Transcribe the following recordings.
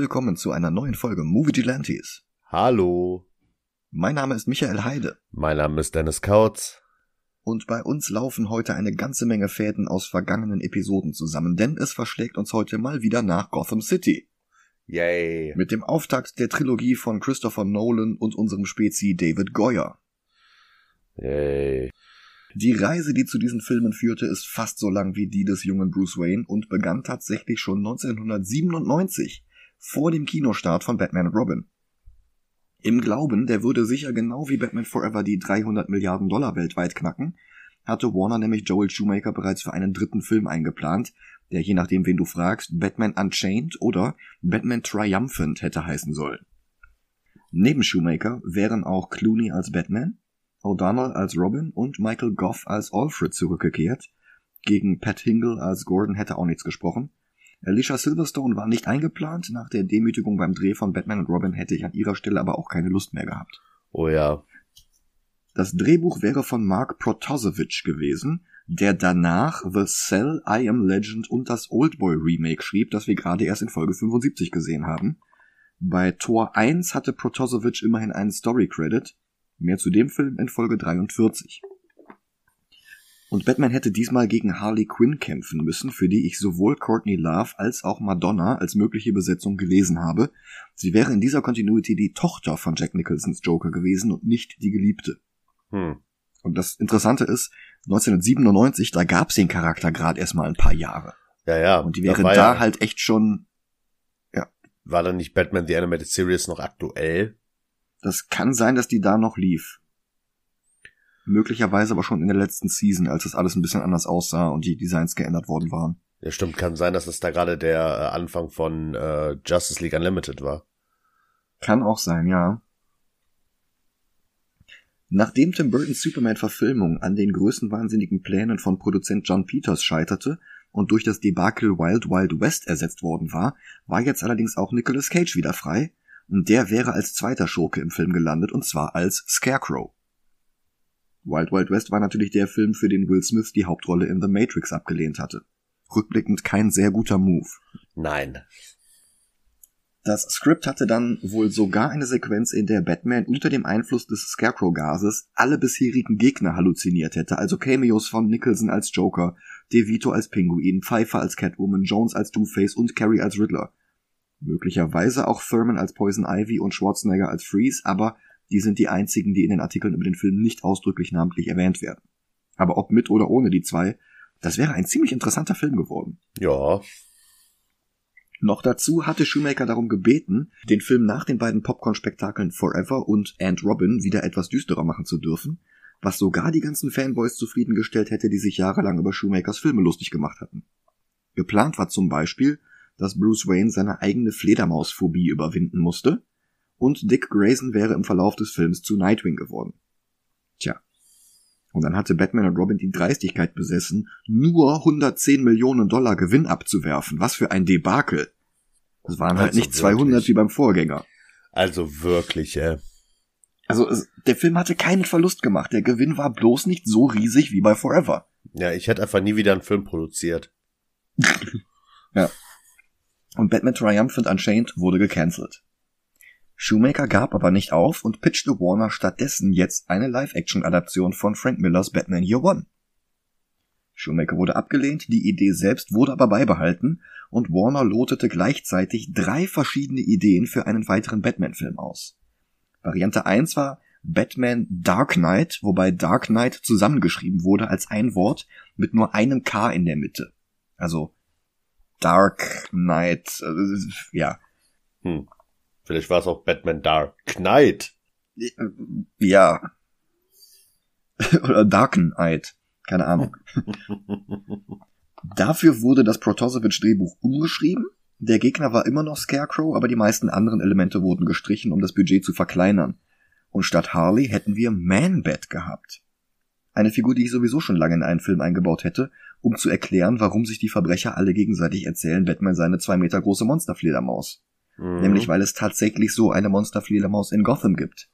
Willkommen zu einer neuen Folge Movie Gelantes. Hallo. Mein Name ist Michael Heide. Mein Name ist Dennis Kautz. Und bei uns laufen heute eine ganze Menge Fäden aus vergangenen Episoden zusammen, denn es verschlägt uns heute mal wieder nach Gotham City. Yay. Mit dem Auftakt der Trilogie von Christopher Nolan und unserem Spezi David Goyer. Yay. Die Reise, die zu diesen Filmen führte, ist fast so lang wie die des jungen Bruce Wayne und begann tatsächlich schon 1997, vor dem Kinostart von Batman und Robin. Im Glauben, der würde sicher genau wie Batman Forever die 300 Milliarden Dollar weltweit knacken, hatte Warner nämlich Joel Shoemaker bereits für einen dritten Film eingeplant, der je nachdem, wen du fragst, Batman Unchained oder Batman Triumphant hätte heißen sollen. Neben Shoemaker wären auch Clooney als Batman, O'Donnell als Robin und Michael Goff als Alfred zurückgekehrt. Gegen Pat Hingle als Gordon hätte auch nichts gesprochen. Alicia Silverstone war nicht eingeplant. Nach der Demütigung beim Dreh von Batman und Robin hätte ich an ihrer Stelle aber auch keine Lust mehr gehabt. Oh ja. Das Drehbuch wäre von Mark Protosevich gewesen, der danach The Cell, I Am Legend und das Oldboy Remake schrieb, das wir gerade erst in Folge 75 gesehen haben. Bei Tor 1 hatte Protosevich immerhin einen Story Credit, Mehr zu dem Film in Folge 43. Und Batman hätte diesmal gegen Harley Quinn kämpfen müssen, für die ich sowohl Courtney Love als auch Madonna als mögliche Besetzung gelesen habe. Sie wäre in dieser Continuity die Tochter von Jack Nicholsons Joker gewesen und nicht die Geliebte. Hm. Und das Interessante ist, 1997, da gab's den Charakter gerade erstmal ein paar Jahre. Ja, ja. Und die wäre da ja, halt echt schon. Ja. War dann nicht Batman The Animated Series noch aktuell? Das kann sein, dass die da noch lief. Möglicherweise aber schon in der letzten Season, als das alles ein bisschen anders aussah und die Designs geändert worden waren. Ja, stimmt, kann sein, dass das da gerade der äh, Anfang von äh, Justice League Unlimited war. Kann auch sein, ja. Nachdem Tim Burtons Superman-Verfilmung an den größenwahnsinnigen Plänen von Produzent John Peters scheiterte und durch das Debakel Wild Wild West ersetzt worden war, war jetzt allerdings auch Nicolas Cage wieder frei und der wäre als zweiter Schurke im Film gelandet, und zwar als Scarecrow. Wild Wild West war natürlich der Film, für den Will Smith die Hauptrolle in The Matrix abgelehnt hatte. Rückblickend kein sehr guter Move. Nein. Das Skript hatte dann wohl sogar eine Sequenz, in der Batman unter dem Einfluss des Scarecrow-Gases alle bisherigen Gegner halluziniert hätte, also Cameos von Nicholson als Joker, DeVito als Pinguin, Pfeiffer als Catwoman, Jones als Two-Face und Carrie als Riddler. Möglicherweise auch Thurman als Poison Ivy und Schwarzenegger als Freeze, aber die sind die einzigen, die in den Artikeln über den Film nicht ausdrücklich namentlich erwähnt werden. Aber ob mit oder ohne die zwei, das wäre ein ziemlich interessanter Film geworden. Ja. Noch dazu hatte Shoemaker darum gebeten, den Film nach den beiden Popcorn-Spektakeln Forever und And Robin wieder etwas düsterer machen zu dürfen, was sogar die ganzen Fanboys zufriedengestellt hätte, die sich jahrelang über Shoemakers Filme lustig gemacht hatten. Geplant war zum Beispiel, dass Bruce Wayne seine eigene Fledermausphobie überwinden musste und Dick Grayson wäre im Verlauf des Films zu Nightwing geworden. Tja. Und dann hatte Batman und Robin die Dreistigkeit besessen, nur 110 Millionen Dollar Gewinn abzuwerfen. Was für ein Debakel. Das waren halt also nicht 200 wirklich. wie beim Vorgänger. Also wirklich, äh. Also der Film hatte keinen Verlust gemacht. Der Gewinn war bloß nicht so riesig wie bei Forever. Ja, ich hätte einfach nie wieder einen Film produziert. ja und Batman Triumphant Unchained wurde gecancelt. Shoemaker gab aber nicht auf und pitchte Warner stattdessen jetzt eine Live-Action-Adaption von Frank Millers Batman Year One. Shoemaker wurde abgelehnt, die Idee selbst wurde aber beibehalten und Warner lotete gleichzeitig drei verschiedene Ideen für einen weiteren Batman-Film aus. Variante 1 war Batman Dark Knight, wobei Dark Knight zusammengeschrieben wurde als ein Wort mit nur einem K in der Mitte. Also Dark Knight, äh, ja. Hm. Vielleicht war es auch Batman Dark Knight. Ja. Oder Darken Knight. Keine Ahnung. Dafür wurde das Protosevich-Drehbuch umgeschrieben. Der Gegner war immer noch Scarecrow, aber die meisten anderen Elemente wurden gestrichen, um das Budget zu verkleinern. Und statt Harley hätten wir Man-Bat gehabt. Eine Figur, die ich sowieso schon lange in einen Film eingebaut hätte, um zu erklären, warum sich die Verbrecher alle gegenseitig erzählen, Batman seine zwei Meter große Monsterfledermaus. Mhm. Nämlich weil es tatsächlich so eine Monsterfledermaus in Gotham gibt.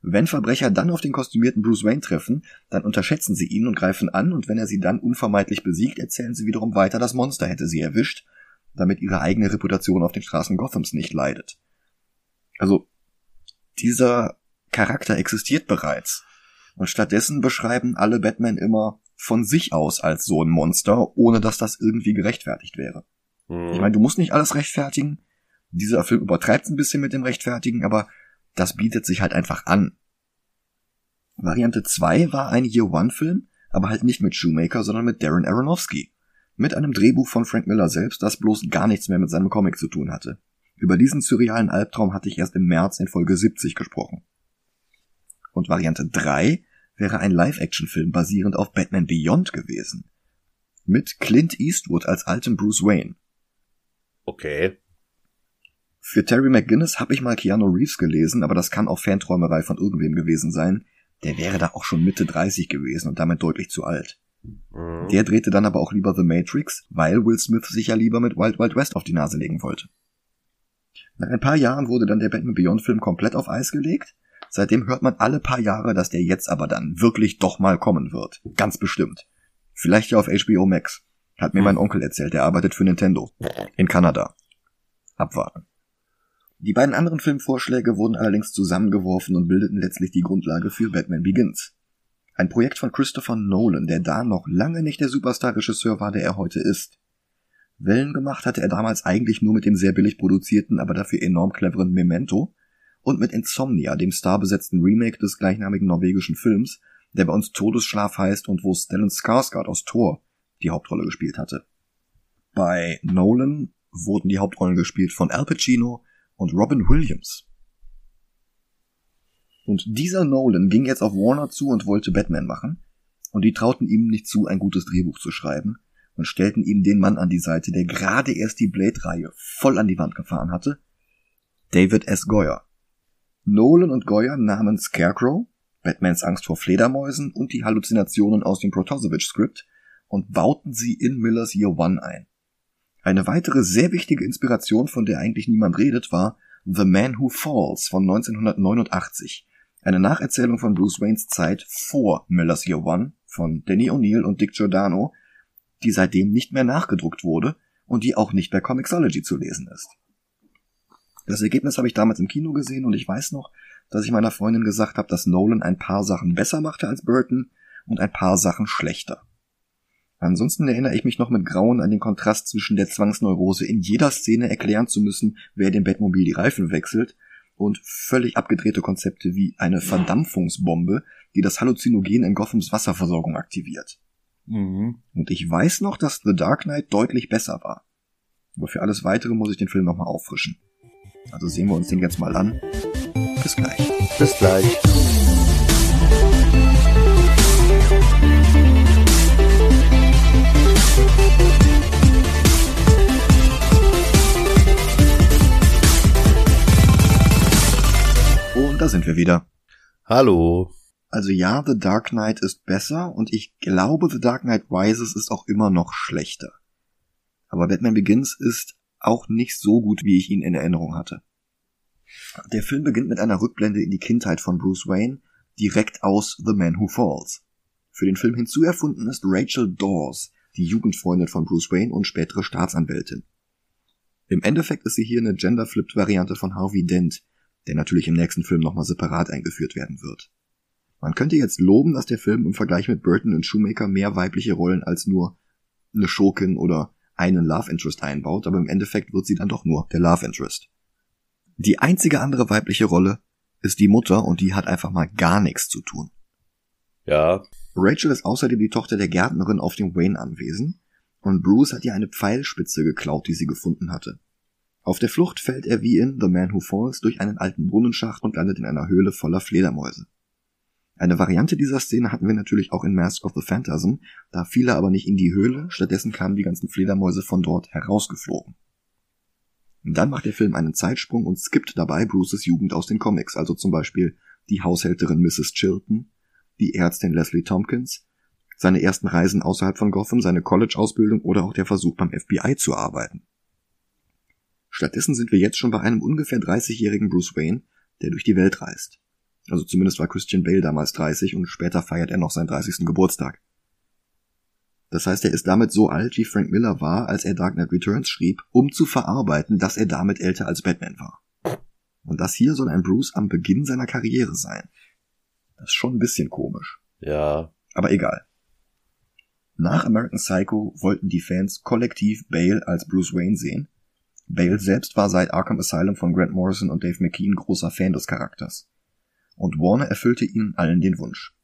Wenn Verbrecher dann auf den kostümierten Bruce Wayne treffen, dann unterschätzen sie ihn und greifen an, und wenn er sie dann unvermeidlich besiegt, erzählen sie wiederum weiter, das Monster hätte sie erwischt. damit ihre eigene Reputation auf den Straßen Gothams nicht leidet. Also, dieser Charakter existiert bereits. Und stattdessen beschreiben alle Batman immer von sich aus als so ein Monster, ohne dass das irgendwie gerechtfertigt wäre. Mhm. Ich meine, du musst nicht alles rechtfertigen. Dieser Film übertreibt ein bisschen mit dem Rechtfertigen, aber das bietet sich halt einfach an. Variante 2 war ein Year-One-Film, aber halt nicht mit Shoemaker, sondern mit Darren Aronofsky. Mit einem Drehbuch von Frank Miller selbst, das bloß gar nichts mehr mit seinem Comic zu tun hatte. Über diesen surrealen Albtraum hatte ich erst im März in Folge 70 gesprochen. Und Variante 3 wäre ein Live-Action-Film basierend auf Batman Beyond gewesen. Mit Clint Eastwood als alten Bruce Wayne. Okay. Für Terry McGinnis habe ich mal Keanu Reeves gelesen, aber das kann auch Fanträumerei von irgendwem gewesen sein. Der wäre da auch schon Mitte 30 gewesen und damit deutlich zu alt. Mhm. Der drehte dann aber auch lieber The Matrix, weil Will Smith sich ja lieber mit Wild Wild West auf die Nase legen wollte. Nach ein paar Jahren wurde dann der Batman Beyond Film komplett auf Eis gelegt. Seitdem hört man alle paar Jahre, dass der jetzt aber dann wirklich doch mal kommen wird. Ganz bestimmt. Vielleicht ja auf HBO Max. Hat mir mein Onkel erzählt, der arbeitet für Nintendo. In Kanada. Abwarten. Die beiden anderen Filmvorschläge wurden allerdings zusammengeworfen und bildeten letztlich die Grundlage für Batman Begins. Ein Projekt von Christopher Nolan, der da noch lange nicht der Superstar-Regisseur war, der er heute ist. Wellen gemacht hatte er damals eigentlich nur mit dem sehr billig produzierten, aber dafür enorm cleveren Memento und mit Insomnia, dem starbesetzten Remake des gleichnamigen norwegischen Films, der bei uns Todesschlaf heißt und wo Stellan Skarsgård aus Thor die Hauptrolle gespielt hatte. Bei Nolan wurden die Hauptrollen gespielt von Al Pacino und Robin Williams. Und dieser Nolan ging jetzt auf Warner zu und wollte Batman machen, und die trauten ihm nicht zu, ein gutes Drehbuch zu schreiben, und stellten ihm den Mann an die Seite, der gerade erst die Blade-Reihe voll an die Wand gefahren hatte, David S. Goyer. Nolan und Goyer nahmen Scarecrow, Batmans Angst vor Fledermäusen und die Halluzinationen aus dem Protosevich-Skript und bauten sie in Millers Year One ein. Eine weitere sehr wichtige Inspiration, von der eigentlich niemand redet, war The Man Who Falls von 1989, eine Nacherzählung von Bruce Waynes Zeit vor Millers Year One von Danny O'Neill und Dick Giordano, die seitdem nicht mehr nachgedruckt wurde und die auch nicht bei Comixology zu lesen ist. Das Ergebnis habe ich damals im Kino gesehen und ich weiß noch, dass ich meiner Freundin gesagt habe, dass Nolan ein paar Sachen besser machte als Burton und ein paar Sachen schlechter. Ansonsten erinnere ich mich noch mit Grauen an den Kontrast zwischen der Zwangsneurose, in jeder Szene erklären zu müssen, wer dem Bettmobil die Reifen wechselt, und völlig abgedrehte Konzepte wie eine Verdampfungsbombe, die das Halluzinogen in Gothams Wasserversorgung aktiviert. Mhm. Und ich weiß noch, dass The Dark Knight deutlich besser war. Aber für alles weitere muss ich den Film nochmal auffrischen. Also sehen wir uns den jetzt mal an. Bis gleich. Bis gleich. Da sind wir wieder. Hallo. Also ja, The Dark Knight ist besser und ich glaube, The Dark Knight Rises ist auch immer noch schlechter. Aber Batman Begins ist auch nicht so gut, wie ich ihn in Erinnerung hatte. Der Film beginnt mit einer Rückblende in die Kindheit von Bruce Wayne, direkt aus The Man Who Falls. Für den Film hinzuerfunden ist Rachel Dawes, die Jugendfreundin von Bruce Wayne und spätere Staatsanwältin. Im Endeffekt ist sie hier eine genderflipped Variante von Harvey Dent, der natürlich im nächsten Film nochmal separat eingeführt werden wird. Man könnte jetzt loben, dass der Film im Vergleich mit Burton und Shoemaker mehr weibliche Rollen als nur eine Schurkin oder einen Love Interest einbaut, aber im Endeffekt wird sie dann doch nur der Love Interest. Die einzige andere weibliche Rolle ist die Mutter und die hat einfach mal gar nichts zu tun. Ja. Rachel ist außerdem die Tochter der Gärtnerin auf dem Wayne-Anwesen und Bruce hat ihr eine Pfeilspitze geklaut, die sie gefunden hatte. Auf der Flucht fällt er wie in The Man Who Falls durch einen alten Brunnenschacht und landet in einer Höhle voller Fledermäuse. Eine Variante dieser Szene hatten wir natürlich auch in Mask of the Phantasm, da fiel er aber nicht in die Höhle, stattdessen kamen die ganzen Fledermäuse von dort herausgeflogen. Dann macht der Film einen Zeitsprung und skippt dabei Bruces Jugend aus den Comics, also zum Beispiel die Haushälterin Mrs. Chilton, die Ärztin Leslie Tompkins, seine ersten Reisen außerhalb von Gotham, seine College-Ausbildung oder auch der Versuch beim FBI zu arbeiten. Stattdessen sind wir jetzt schon bei einem ungefähr 30-jährigen Bruce Wayne, der durch die Welt reist. Also zumindest war Christian Bale damals 30 und später feiert er noch seinen 30. Geburtstag. Das heißt, er ist damit so alt, wie Frank Miller war, als er Dark Knight Returns schrieb, um zu verarbeiten, dass er damit älter als Batman war. Und das hier soll ein Bruce am Beginn seiner Karriere sein. Das ist schon ein bisschen komisch. Ja. Aber egal. Nach American Psycho wollten die Fans kollektiv Bale als Bruce Wayne sehen. Bale selbst war seit Arkham Asylum von Grant Morrison und Dave McKean großer Fan des Charakters. Und Warner erfüllte ihnen allen den Wunsch.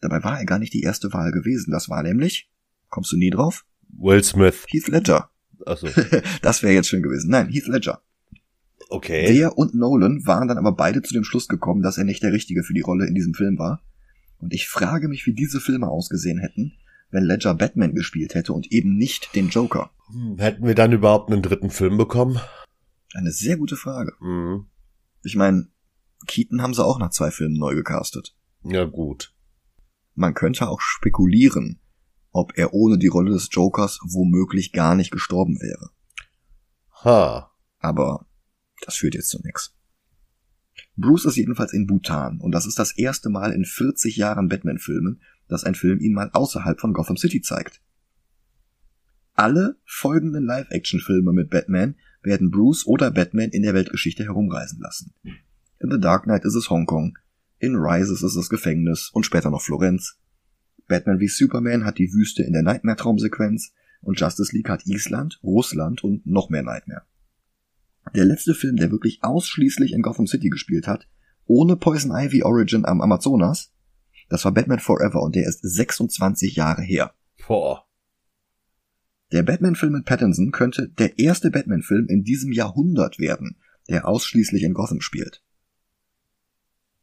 Dabei war er gar nicht die erste Wahl gewesen. Das war nämlich, kommst du nie drauf? Will Smith. Heath Ledger. Achso. das wäre jetzt schön gewesen. Nein, Heath Ledger. Okay. Der und Nolan waren dann aber beide zu dem Schluss gekommen, dass er nicht der Richtige für die Rolle in diesem Film war. Und ich frage mich, wie diese Filme ausgesehen hätten, wenn Ledger Batman gespielt hätte und eben nicht den Joker. Hm, Hätten wir dann überhaupt einen dritten Film bekommen? Eine sehr gute Frage. Mhm. Ich meine, Keaton haben sie auch nach zwei Filmen neu gecastet. Ja, gut. Man könnte auch spekulieren, ob er ohne die Rolle des Jokers womöglich gar nicht gestorben wäre. Ha. Aber das führt jetzt zu nix. Bruce ist jedenfalls in Bhutan und das ist das erste Mal in 40 Jahren Batman-Filmen, dass ein Film ihn mal außerhalb von Gotham City zeigt. Alle folgenden Live-Action-Filme mit Batman werden Bruce oder Batman in der Weltgeschichte herumreisen lassen. In The Dark Knight ist es Hongkong, in Rises ist es Gefängnis und später noch Florenz. Batman wie Superman hat die Wüste in der Nightmare-Traumsequenz und Justice League hat Island, Russland und noch mehr Nightmare. Der letzte Film, der wirklich ausschließlich in Gotham City gespielt hat, ohne Poison Ivy Origin am Amazonas, das war Batman Forever und der ist 26 Jahre her. Boah. Der Batman-Film mit Pattinson könnte der erste Batman-Film in diesem Jahrhundert werden, der ausschließlich in Gotham spielt.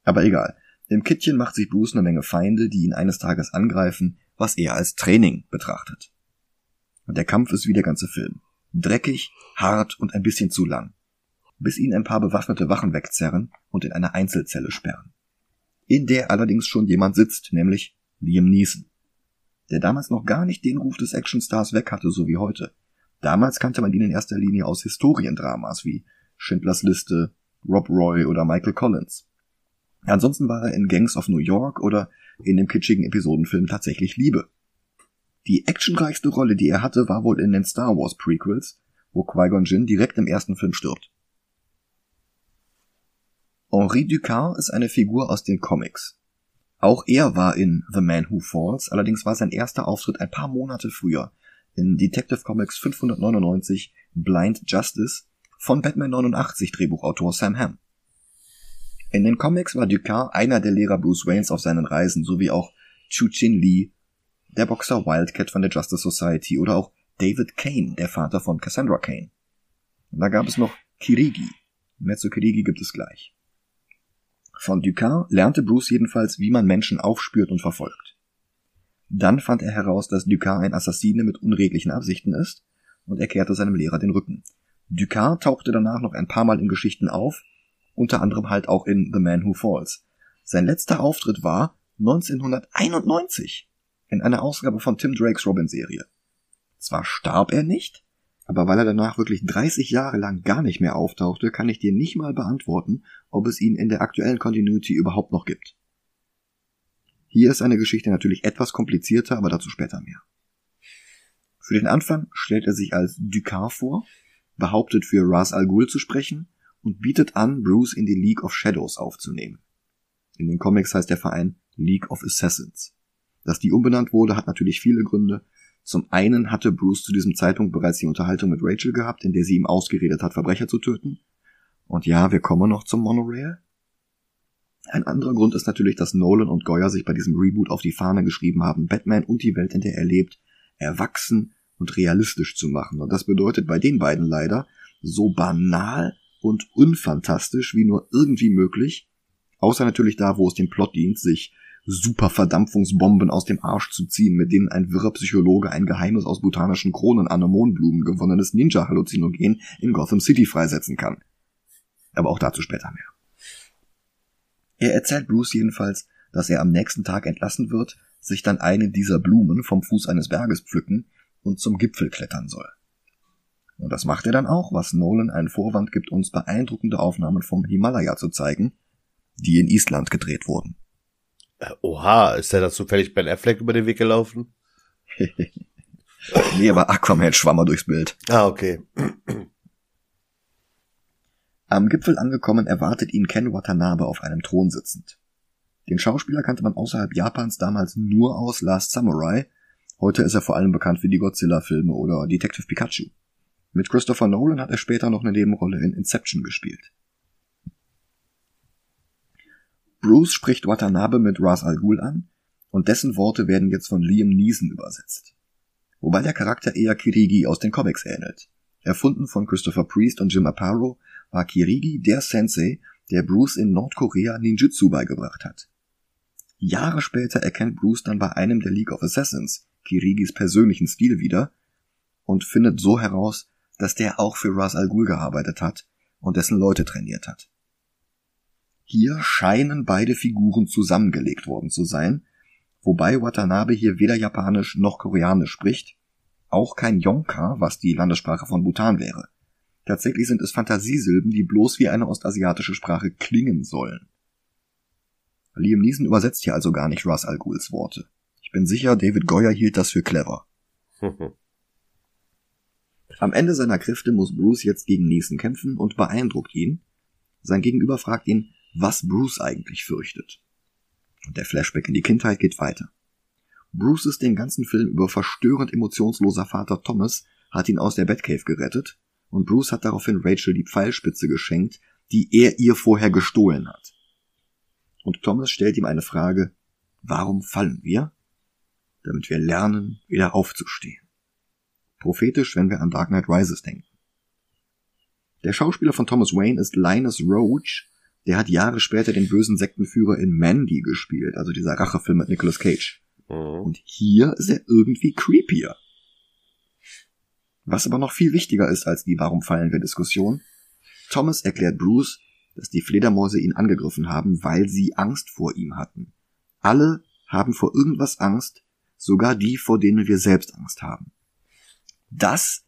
Aber egal. Im Kittchen macht sich Bruce eine Menge Feinde, die ihn eines Tages angreifen, was er als Training betrachtet. Und der Kampf ist wie der ganze Film. Dreckig, hart und ein bisschen zu lang. Bis ihn ein paar bewaffnete Wachen wegzerren und in eine Einzelzelle sperren. In der allerdings schon jemand sitzt, nämlich Liam Neeson. Der damals noch gar nicht den Ruf des Actionstars weg hatte, so wie heute. Damals kannte man ihn in erster Linie aus Historiendramas wie Schindlers Liste, Rob Roy oder Michael Collins. Ansonsten war er in Gangs of New York oder in dem kitschigen Episodenfilm tatsächlich Liebe. Die actionreichste Rolle, die er hatte, war wohl in den Star Wars Prequels, wo Qui-Gon Jinn direkt im ersten Film stirbt. Henri Ducard ist eine Figur aus den Comics. Auch er war in The Man Who Falls, allerdings war sein erster Auftritt ein paar Monate früher, in Detective Comics 599 Blind Justice von Batman 89 Drehbuchautor Sam Hamm. In den Comics war Ducard einer der Lehrer Bruce Waynes auf seinen Reisen, sowie auch Chu Chin Lee, der Boxer Wildcat von der Justice Society oder auch David Kane, der Vater von Cassandra Kane. Und da gab es noch Kirigi. Mehr zu Kirigi gibt es gleich. Von Ducard lernte Bruce jedenfalls, wie man Menschen aufspürt und verfolgt. Dann fand er heraus, dass Ducard ein Assassine mit unredlichen Absichten ist und erklärte seinem Lehrer den Rücken. Ducard tauchte danach noch ein paar Mal in Geschichten auf unter anderem halt auch in The Man Who Falls. Sein letzter Auftritt war 1991 in einer Ausgabe von Tim Drakes Robin-Serie. Zwar starb er nicht, aber weil er danach wirklich 30 Jahre lang gar nicht mehr auftauchte, kann ich dir nicht mal beantworten, ob es ihn in der aktuellen Continuity überhaupt noch gibt. Hier ist eine Geschichte natürlich etwas komplizierter, aber dazu später mehr. Für den Anfang stellt er sich als Ducard vor, behauptet für Ras Al Ghul zu sprechen und bietet an, Bruce in die League of Shadows aufzunehmen. In den Comics heißt der Verein League of Assassins. Dass die umbenannt wurde, hat natürlich viele Gründe. Zum einen hatte Bruce zu diesem Zeitpunkt bereits die Unterhaltung mit Rachel gehabt, in der sie ihm ausgeredet hat, Verbrecher zu töten. Und ja, wir kommen noch zum Monorail. Ein anderer Grund ist natürlich, dass Nolan und Goyer sich bei diesem Reboot auf die Fahne geschrieben haben, Batman und die Welt, in der er lebt, erwachsen und realistisch zu machen. Und das bedeutet bei den beiden leider, so banal und unfantastisch wie nur irgendwie möglich, außer natürlich da, wo es dem Plot dient, sich super Verdampfungsbomben aus dem Arsch zu ziehen, mit denen ein wirrer Psychologe ein geheimes aus botanischen Kronen Anemonblumen gewonnenes Ninja-Halluzinogen in Gotham City freisetzen kann. Aber auch dazu später mehr. Er erzählt Bruce jedenfalls, dass er am nächsten Tag entlassen wird, sich dann eine dieser Blumen vom Fuß eines Berges pflücken und zum Gipfel klettern soll. Und das macht er dann auch, was Nolan einen Vorwand gibt, uns beeindruckende Aufnahmen vom Himalaya zu zeigen, die in Island gedreht wurden. Äh, oha, ist der da zufällig Ben Affleck über den Weg gelaufen? Nee, aber Aquaman schwamm mal durchs Bild. Ah, okay. Am Gipfel angekommen erwartet ihn Ken Watanabe auf einem Thron sitzend. Den Schauspieler kannte man außerhalb Japans damals nur aus Last Samurai. Heute ist er vor allem bekannt für die Godzilla-Filme oder Detective Pikachu. Mit Christopher Nolan hat er später noch eine Nebenrolle in Inception gespielt. Bruce spricht Watanabe mit Ras Al Ghul an und dessen Worte werden jetzt von Liam Neeson übersetzt. Wobei der Charakter eher Kirigi aus den Comics ähnelt. Erfunden von Christopher Priest und Jim Aparo war Kirigi der Sensei, der Bruce in Nordkorea Ninjutsu beigebracht hat. Jahre später erkennt Bruce dann bei einem der League of Assassins Kirigis persönlichen Stil wieder und findet so heraus, dass der auch für Ras Al Ghul gearbeitet hat und dessen Leute trainiert hat. Hier scheinen beide Figuren zusammengelegt worden zu sein, wobei Watanabe hier weder Japanisch noch Koreanisch spricht, auch kein Yonka, was die Landessprache von Bhutan wäre. Tatsächlich sind es Fantasiesilben, die bloß wie eine ostasiatische Sprache klingen sollen. Liam Neeson übersetzt hier also gar nicht Ras Al Ghuls Worte. Ich bin sicher, David Goyer hielt das für clever. Am Ende seiner Kräfte muss Bruce jetzt gegen Neeson kämpfen und beeindruckt ihn. Sein Gegenüber fragt ihn, was Bruce eigentlich fürchtet. Und der Flashback in die Kindheit geht weiter. Bruce ist den ganzen Film über verstörend emotionsloser Vater Thomas hat ihn aus der Batcave gerettet und Bruce hat daraufhin Rachel die Pfeilspitze geschenkt, die er ihr vorher gestohlen hat. Und Thomas stellt ihm eine Frage, warum fallen wir? Damit wir lernen, wieder aufzustehen. Prophetisch, wenn wir an Dark Knight Rises denken. Der Schauspieler von Thomas Wayne ist Linus Roach, der hat Jahre später den bösen Sektenführer in Mandy gespielt, also dieser Rachefilm mit Nicolas Cage. Mhm. Und hier ist er irgendwie creepier. Was aber noch viel wichtiger ist als die Warum fallen wir Diskussion, Thomas erklärt Bruce, dass die Fledermäuse ihn angegriffen haben, weil sie Angst vor ihm hatten. Alle haben vor irgendwas Angst, sogar die, vor denen wir selbst Angst haben. Das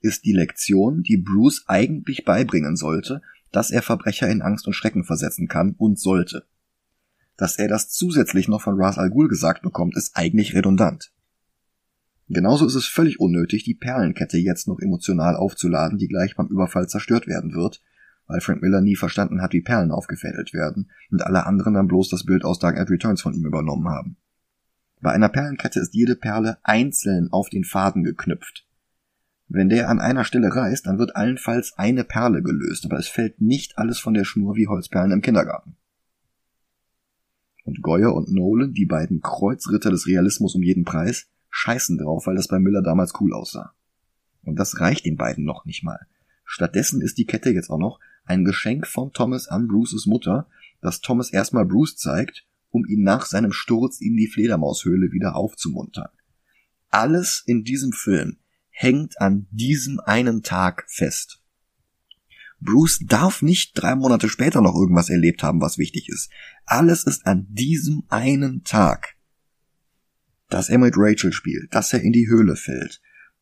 ist die Lektion, die Bruce eigentlich beibringen sollte, dass er Verbrecher in Angst und Schrecken versetzen kann und sollte. Dass er das zusätzlich noch von Ras Al Ghul gesagt bekommt, ist eigentlich redundant. Genauso ist es völlig unnötig, die Perlenkette jetzt noch emotional aufzuladen, die gleich beim Überfall zerstört werden wird, weil Frank Miller nie verstanden hat, wie Perlen aufgefädelt werden und alle anderen dann bloß das Bild aus Dark Knight Returns von ihm übernommen haben. Bei einer Perlenkette ist jede Perle einzeln auf den Faden geknüpft. Wenn der an einer Stelle reißt, dann wird allenfalls eine Perle gelöst, aber es fällt nicht alles von der Schnur wie Holzperlen im Kindergarten. Und Goyer und Nolan, die beiden Kreuzritter des Realismus um jeden Preis, scheißen drauf, weil das bei Miller damals cool aussah. Und das reicht den beiden noch nicht mal. Stattdessen ist die Kette jetzt auch noch ein Geschenk von Thomas an Bruces Mutter, das Thomas erstmal Bruce zeigt, um ihn nach seinem Sturz in die Fledermaushöhle wieder aufzumuntern. Alles in diesem Film hängt an diesem einen Tag fest. Bruce darf nicht drei Monate später noch irgendwas erlebt haben, was wichtig ist. Alles ist an diesem einen Tag. Dass er mit Rachel spielt, dass er in die Höhle fällt,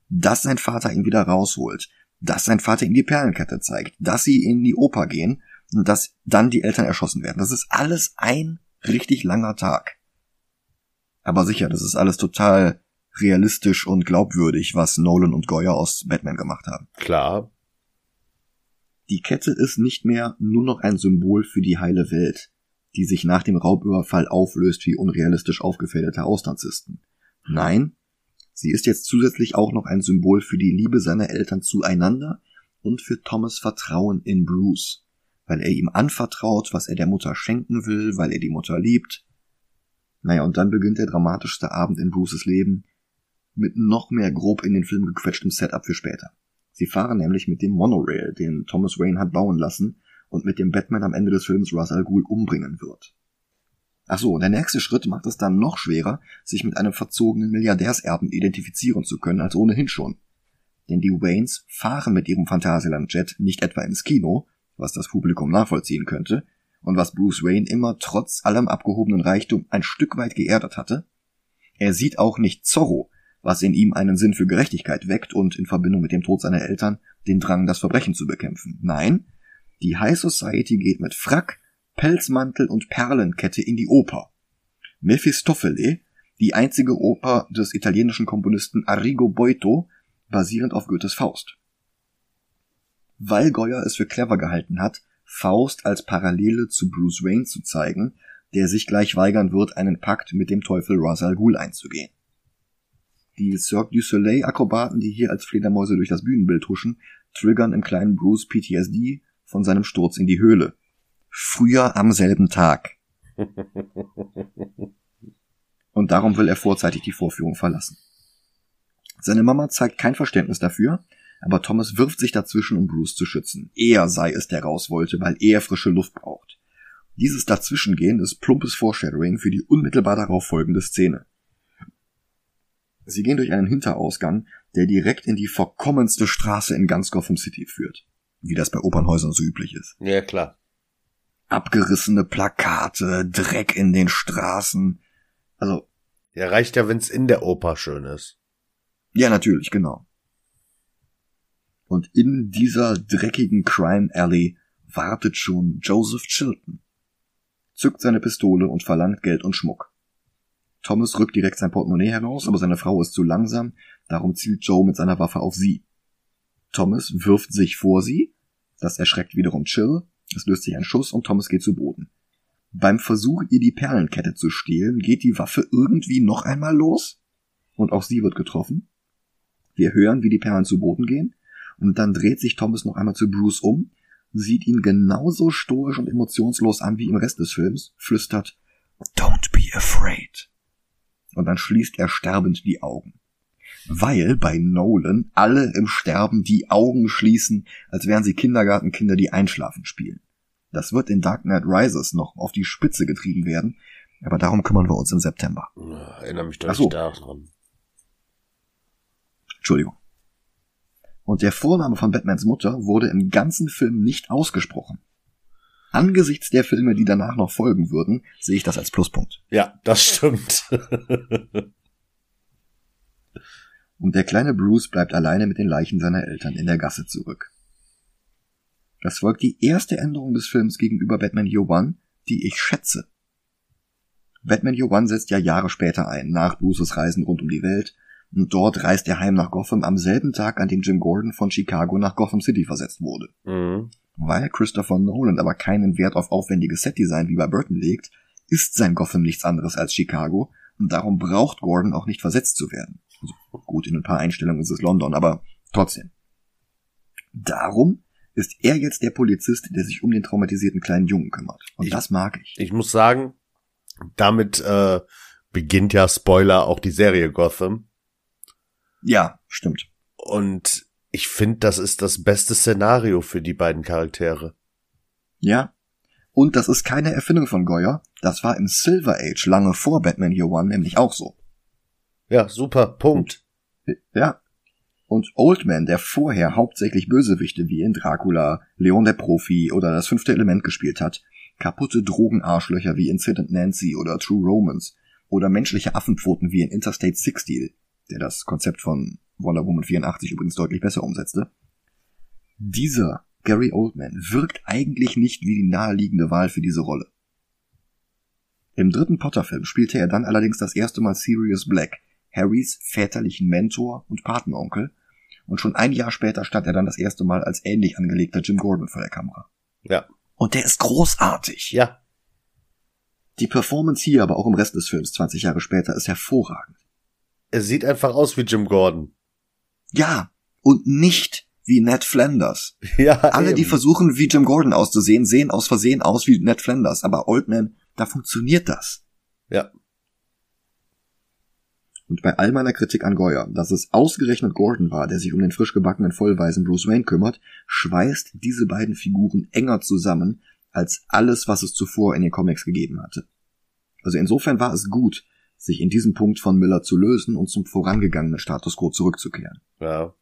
dass sein Vater ihn wieder rausholt, dass sein Vater ihm die Perlenkette zeigt, dass sie in die Oper gehen und dass dann die Eltern erschossen werden. Das ist alles ein richtig langer Tag. Aber sicher, das ist alles total realistisch und glaubwürdig, was Nolan und Goyer aus Batman gemacht haben. Klar. Die Kette ist nicht mehr nur noch ein Symbol für die heile Welt, die sich nach dem Raubüberfall auflöst wie unrealistisch aufgefädelte Auslandsisten. Nein, sie ist jetzt zusätzlich auch noch ein Symbol für die Liebe seiner Eltern zueinander und für Thomas Vertrauen in Bruce, weil er ihm anvertraut, was er der Mutter schenken will, weil er die Mutter liebt. Naja, und dann beginnt der dramatischste Abend in Bruces Leben, mit noch mehr grob in den Film gequetschtem Setup für später. Sie fahren nämlich mit dem Monorail, den Thomas Wayne hat bauen lassen und mit dem Batman am Ende des Films Ra's al umbringen wird. Ach so, der nächste Schritt macht es dann noch schwerer, sich mit einem verzogenen Milliardärserben identifizieren zu können als ohnehin schon. Denn die Waynes fahren mit ihrem Phantasialand-Jet nicht etwa ins Kino, was das Publikum nachvollziehen könnte, und was Bruce Wayne immer trotz allem abgehobenen Reichtum ein Stück weit geerdet hatte. Er sieht auch nicht Zorro, was in ihm einen Sinn für Gerechtigkeit weckt und in Verbindung mit dem Tod seiner Eltern den Drang, das Verbrechen zu bekämpfen. Nein, die High Society geht mit Frack, Pelzmantel und Perlenkette in die Oper. Mephistopheles, Die einzige Oper des italienischen Komponisten Arrigo Boito, basierend auf Goethes Faust. Weil Goya es für clever gehalten hat, Faust als Parallele zu Bruce Wayne zu zeigen, der sich gleich weigern wird, einen Pakt mit dem Teufel Ra's al Ghul einzugehen. Die Cirque du Soleil Akrobaten, die hier als Fledermäuse durch das Bühnenbild huschen, triggern im kleinen Bruce PTSD von seinem Sturz in die Höhle. Früher am selben Tag. Und darum will er vorzeitig die Vorführung verlassen. Seine Mama zeigt kein Verständnis dafür, aber Thomas wirft sich dazwischen, um Bruce zu schützen. Er sei es, der raus wollte, weil er frische Luft braucht. Dieses Dazwischengehen ist plumpes Foreshadowing für die unmittelbar darauf folgende Szene. Sie gehen durch einen Hinterausgang, der direkt in die verkommenste Straße in ganz Gotham City führt. Wie das bei Opernhäusern so üblich ist. Ja, klar. Abgerissene Plakate, Dreck in den Straßen. Also. Ja, reicht ja, wenn's in der Oper schön ist. Ja, natürlich, genau. Und in dieser dreckigen Crime Alley wartet schon Joseph Chilton. Zückt seine Pistole und verlangt Geld und Schmuck. Thomas rückt direkt sein Portemonnaie heraus, aber seine Frau ist zu langsam, darum zielt Joe mit seiner Waffe auf sie. Thomas wirft sich vor sie, das erschreckt wiederum Chill, es löst sich ein Schuss und Thomas geht zu Boden. Beim Versuch, ihr die Perlenkette zu stehlen, geht die Waffe irgendwie noch einmal los und auch sie wird getroffen. Wir hören, wie die Perlen zu Boden gehen und dann dreht sich Thomas noch einmal zu Bruce um, sieht ihn genauso stoisch und emotionslos an wie im Rest des Films, flüstert Don't be afraid. Und dann schließt er sterbend die Augen. Weil bei Nolan alle im Sterben die Augen schließen, als wären sie Kindergartenkinder, die einschlafen spielen. Das wird in Dark Knight Rises noch auf die Spitze getrieben werden, aber darum kümmern wir uns im September. Erinnere mich doch nicht so. daran. Entschuldigung. Und der Vorname von Batmans Mutter wurde im ganzen Film nicht ausgesprochen. Angesichts der Filme, die danach noch folgen würden, sehe ich das als Pluspunkt. Ja, das stimmt. Und der kleine Bruce bleibt alleine mit den Leichen seiner Eltern in der Gasse zurück. Das folgt die erste Änderung des Films gegenüber Batman Year One, die ich schätze. Batman Year One setzt ja Jahre später ein, nach Bruces Reisen rund um die Welt, und dort reist er heim nach Gotham am selben Tag, an dem Jim Gordon von Chicago nach Gotham City versetzt wurde. Mhm. Weil Christopher Nolan aber keinen Wert auf aufwendiges Setdesign wie bei Burton legt, ist sein Gotham nichts anderes als Chicago und darum braucht Gordon auch nicht versetzt zu werden. Also gut, in ein paar Einstellungen ist es London, aber trotzdem. Darum ist er jetzt der Polizist, der sich um den traumatisierten kleinen Jungen kümmert. Und ich, das mag ich. Ich muss sagen, damit äh, beginnt ja Spoiler auch die Serie Gotham. Ja, stimmt. Und ich finde, das ist das beste Szenario für die beiden Charaktere. Ja. Und das ist keine Erfindung von Goya. Das war im Silver Age lange vor Batman Year One nämlich auch so. Ja, super. Punkt. Und, ja. Und Oldman, der vorher hauptsächlich Bösewichte wie in Dracula, Leon der Profi oder das fünfte Element gespielt hat, kaputte Drogenarschlöcher wie in Sid and Nancy oder True Romans oder menschliche Affenpfoten wie in Interstate 6 Deal, der das Konzept von Wonder Woman 84 übrigens deutlich besser umsetzte. Dieser Gary Oldman wirkt eigentlich nicht wie die naheliegende Wahl für diese Rolle. Im dritten Potter-Film spielte er dann allerdings das erste Mal Sirius Black, Harrys väterlichen Mentor und Patenonkel, und schon ein Jahr später stand er dann das erste Mal als ähnlich angelegter Jim Gordon vor der Kamera. Ja. Und der ist großartig. Ja. Die Performance hier, aber auch im Rest des Films 20 Jahre später, ist hervorragend. Er sieht einfach aus wie Jim Gordon. Ja, und nicht wie Ned Flanders. Ja, Alle, eben. die versuchen, wie Jim Gordon auszusehen, sehen aus Versehen aus wie Ned Flanders, aber Oldman, da funktioniert das. Ja. Und bei all meiner Kritik an Goya, dass es ausgerechnet Gordon war, der sich um den frisch gebackenen Vollweisen Bruce Wayne kümmert, schweißt diese beiden Figuren enger zusammen als alles, was es zuvor in den Comics gegeben hatte. Also insofern war es gut, sich in diesem Punkt von Miller zu lösen und zum vorangegangenen Status quo zurückzukehren. Ja.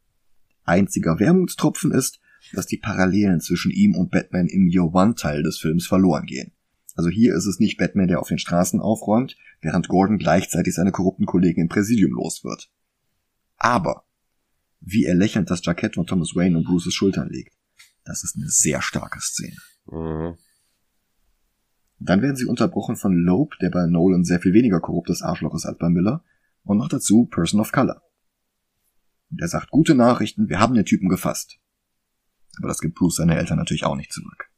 Einziger Wermutstropfen ist, dass die Parallelen zwischen ihm und Batman im Year One Teil des Films verloren gehen. Also hier ist es nicht Batman, der auf den Straßen aufräumt, während Gordon gleichzeitig seine korrupten Kollegen im Präsidium los wird. Aber, wie er lächelnd das Jackett von Thomas Wayne und Bruces Schultern legt, das ist eine sehr starke Szene. Mhm. Dann werden sie unterbrochen von Loeb, der bei Nolan sehr viel weniger korruptes Arschloch ist als bei Miller, und noch dazu Person of Color. Und er sagt, gute Nachrichten, wir haben den Typen gefasst. Aber das gibt Bruce seine Eltern natürlich auch nicht zurück.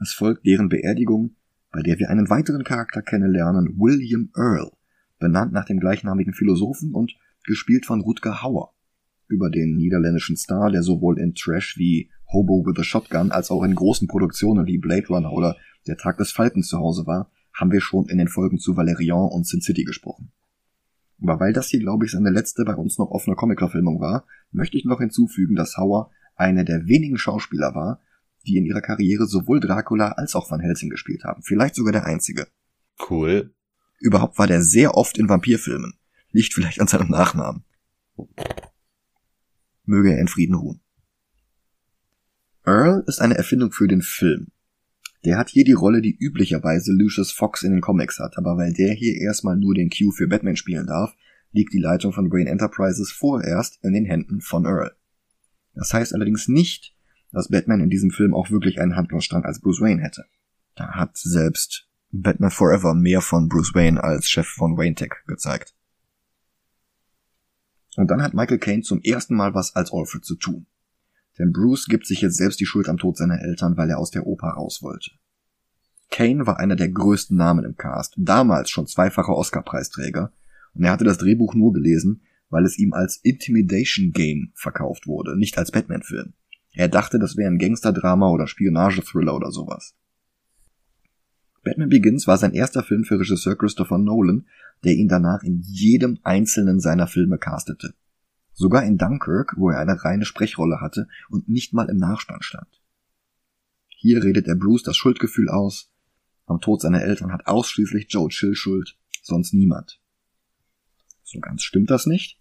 Es folgt deren Beerdigung, bei der wir einen weiteren Charakter kennenlernen, William Earl, benannt nach dem gleichnamigen Philosophen und gespielt von Rutger Hauer, über den niederländischen Star, der sowohl in Trash wie Hobo with a Shotgun als auch in großen Produktionen wie Blade Runner oder Der Tag des Falken zu Hause war, haben wir schon in den Folgen zu Valerian und Sin City gesprochen. Aber weil das hier, glaube ich, seine letzte bei uns noch offene Comic-Verfilmung war, möchte ich noch hinzufügen, dass Hauer einer der wenigen Schauspieler war, die in ihrer Karriere sowohl Dracula als auch Van Helsing gespielt haben. Vielleicht sogar der einzige. Cool. Überhaupt war der sehr oft in Vampirfilmen. Liegt vielleicht an seinem Nachnamen. Möge er in Frieden ruhen. Earl ist eine Erfindung für den Film. Der hat hier die Rolle, die üblicherweise Lucius Fox in den Comics hat, aber weil der hier erstmal nur den Q für Batman spielen darf, liegt die Leitung von Wayne Enterprises vorerst in den Händen von Earl. Das heißt allerdings nicht, dass Batman in diesem Film auch wirklich einen Handlungsstrang als Bruce Wayne hätte. Da hat selbst Batman Forever mehr von Bruce Wayne als Chef von Wayne Tech gezeigt. Und dann hat Michael Caine zum ersten Mal was als Alfred zu tun. Denn Bruce gibt sich jetzt selbst die Schuld am Tod seiner Eltern, weil er aus der Oper raus wollte. Kane war einer der größten Namen im Cast, damals schon zweifacher Oscar-Preisträger, und er hatte das Drehbuch nur gelesen, weil es ihm als Intimidation Game verkauft wurde, nicht als Batman-Film. Er dachte, das wäre ein Gangsterdrama oder Spionagethriller oder sowas. Batman Begins war sein erster Film für Regisseur Christopher Nolan, der ihn danach in jedem einzelnen seiner Filme castete. Sogar in Dunkirk, wo er eine reine Sprechrolle hatte und nicht mal im Nachspann stand. Hier redet er Bruce das Schuldgefühl aus. Am Tod seiner Eltern hat ausschließlich Joe Chill Schuld, sonst niemand. So ganz stimmt das nicht.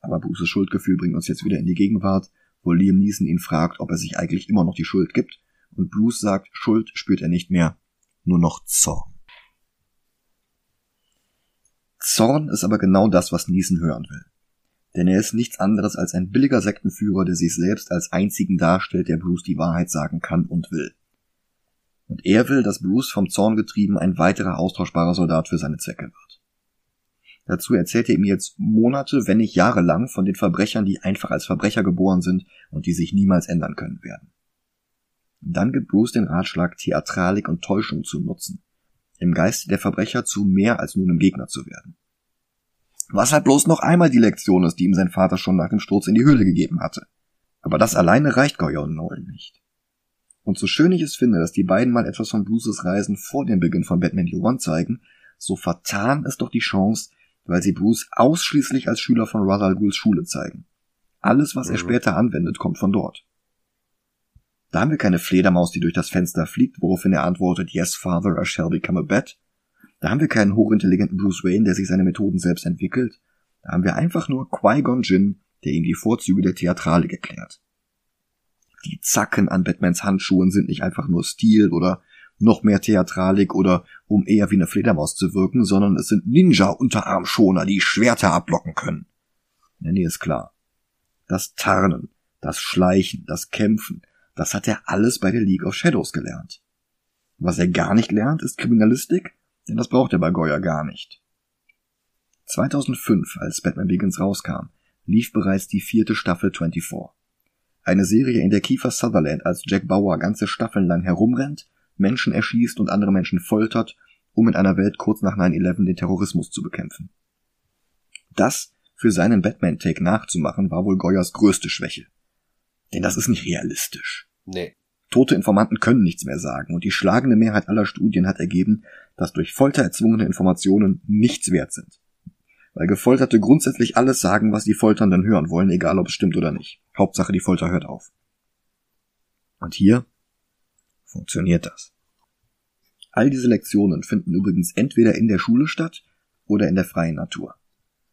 Aber Bruces Schuldgefühl bringt uns jetzt wieder in die Gegenwart, wo Liam Neeson ihn fragt, ob er sich eigentlich immer noch die Schuld gibt, und Bruce sagt, Schuld spürt er nicht mehr, nur noch Zorn. Zorn ist aber genau das, was Neeson hören will. Denn er ist nichts anderes als ein billiger Sektenführer, der sich selbst als einzigen darstellt, der Bruce die Wahrheit sagen kann und will. Und er will, dass Bruce vom Zorn getrieben ein weiterer austauschbarer Soldat für seine Zwecke wird. Dazu erzählt er ihm jetzt Monate, wenn nicht Jahre lang von den Verbrechern, die einfach als Verbrecher geboren sind und die sich niemals ändern können werden. Dann gibt Bruce den Ratschlag, Theatralik und Täuschung zu nutzen, im Geiste der Verbrecher zu mehr als nur einem Gegner zu werden. Was halt bloß noch einmal die Lektion ist, die ihm sein Vater schon nach dem Sturz in die Höhle gegeben hatte. Aber das alleine reicht Goya und Nolan nicht. Und so schön ich es finde, dass die beiden mal etwas von Bruces Reisen vor dem Beginn von Batman Year One zeigen, so vertan ist doch die Chance, weil sie Bruce ausschließlich als Schüler von Ra's al Ghuls Schule zeigen. Alles, was er mhm. später anwendet, kommt von dort. Da haben wir keine Fledermaus, die durch das Fenster fliegt, woraufhin er antwortet, Yes, Father, I shall become a bat. Da haben wir keinen hochintelligenten Bruce Wayne, der sich seine Methoden selbst entwickelt. Da haben wir einfach nur Qui-Gon Jinn, der ihm die Vorzüge der Theatralik erklärt. Die Zacken an Batmans Handschuhen sind nicht einfach nur Stil oder noch mehr Theatralik oder um eher wie eine Fledermaus zu wirken, sondern es sind Ninja-Unterarmschoner, die Schwerter abblocken können. Ja, nee, ist klar. Das Tarnen, das Schleichen, das Kämpfen, das hat er alles bei der League of Shadows gelernt. Was er gar nicht lernt, ist Kriminalistik, denn das braucht er bei Goya gar nicht. 2005, als Batman Begins rauskam, lief bereits die vierte Staffel 24. Eine Serie, in der Kiefer Sutherland als Jack Bauer ganze Staffeln lang herumrennt, Menschen erschießt und andere Menschen foltert, um in einer Welt kurz nach 9-11 den Terrorismus zu bekämpfen. Das für seinen Batman-Take nachzumachen, war wohl Goyas größte Schwäche. Denn das ist nicht realistisch. Nee. Tote Informanten können nichts mehr sagen und die schlagende Mehrheit aller Studien hat ergeben, dass durch Folter erzwungene Informationen nichts wert sind. Weil Gefolterte grundsätzlich alles sagen, was die Folternden hören wollen, egal ob es stimmt oder nicht. Hauptsache die Folter hört auf. Und hier funktioniert das. All diese Lektionen finden übrigens entweder in der Schule statt oder in der freien Natur.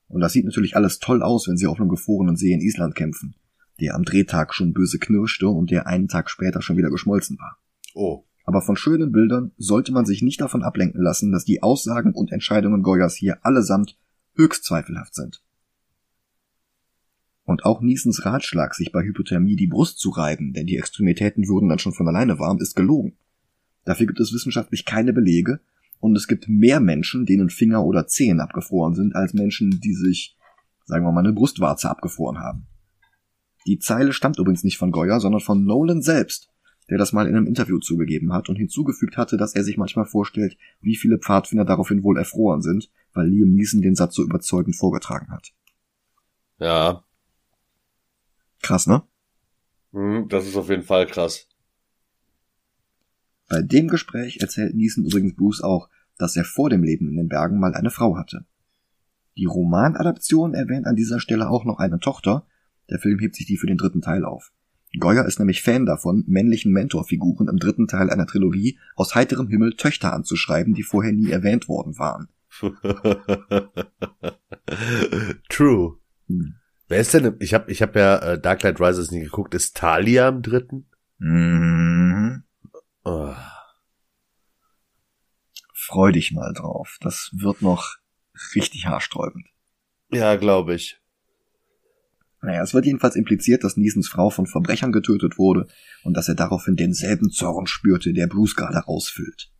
Und das sieht natürlich alles toll aus, wenn sie auf einem gefrorenen See in Island kämpfen der am Drehtag schon böse knirschte und der einen Tag später schon wieder geschmolzen war. Oh. Aber von schönen Bildern sollte man sich nicht davon ablenken lassen, dass die Aussagen und Entscheidungen Goyas hier allesamt höchst zweifelhaft sind. Und auch Niesens Ratschlag, sich bei Hypothermie die Brust zu reiben, denn die Extremitäten würden dann schon von alleine warm, ist gelogen. Dafür gibt es wissenschaftlich keine Belege und es gibt mehr Menschen, denen Finger oder Zehen abgefroren sind, als Menschen, die sich, sagen wir mal, eine Brustwarze abgefroren haben. Die Zeile stammt übrigens nicht von Goya, sondern von Nolan selbst, der das mal in einem Interview zugegeben hat und hinzugefügt hatte, dass er sich manchmal vorstellt, wie viele Pfadfinder daraufhin wohl erfroren sind, weil Liam Neeson den Satz so überzeugend vorgetragen hat. Ja. Krass, ne? Hm, das ist auf jeden Fall krass. Bei dem Gespräch erzählt Neeson übrigens Bruce auch, dass er vor dem Leben in den Bergen mal eine Frau hatte. Die Romanadaption erwähnt an dieser Stelle auch noch eine Tochter. Der Film hebt sich die für den dritten Teil auf. Goyer ist nämlich Fan davon, männlichen Mentorfiguren im dritten Teil einer Trilogie aus heiterem Himmel Töchter anzuschreiben, die vorher nie erwähnt worden waren. True. Hm. Wer ist denn? Ich habe ich hab ja äh, Dark Knight Rises nie geguckt. Ist Talia im dritten? Mhm. Oh. Freu dich mal drauf. Das wird noch richtig haarsträubend. Ja, glaube ich. Naja, es wird jedenfalls impliziert, dass Niesens Frau von Verbrechern getötet wurde und dass er daraufhin denselben Zorn spürte, der Bruce gerade ausfüllt.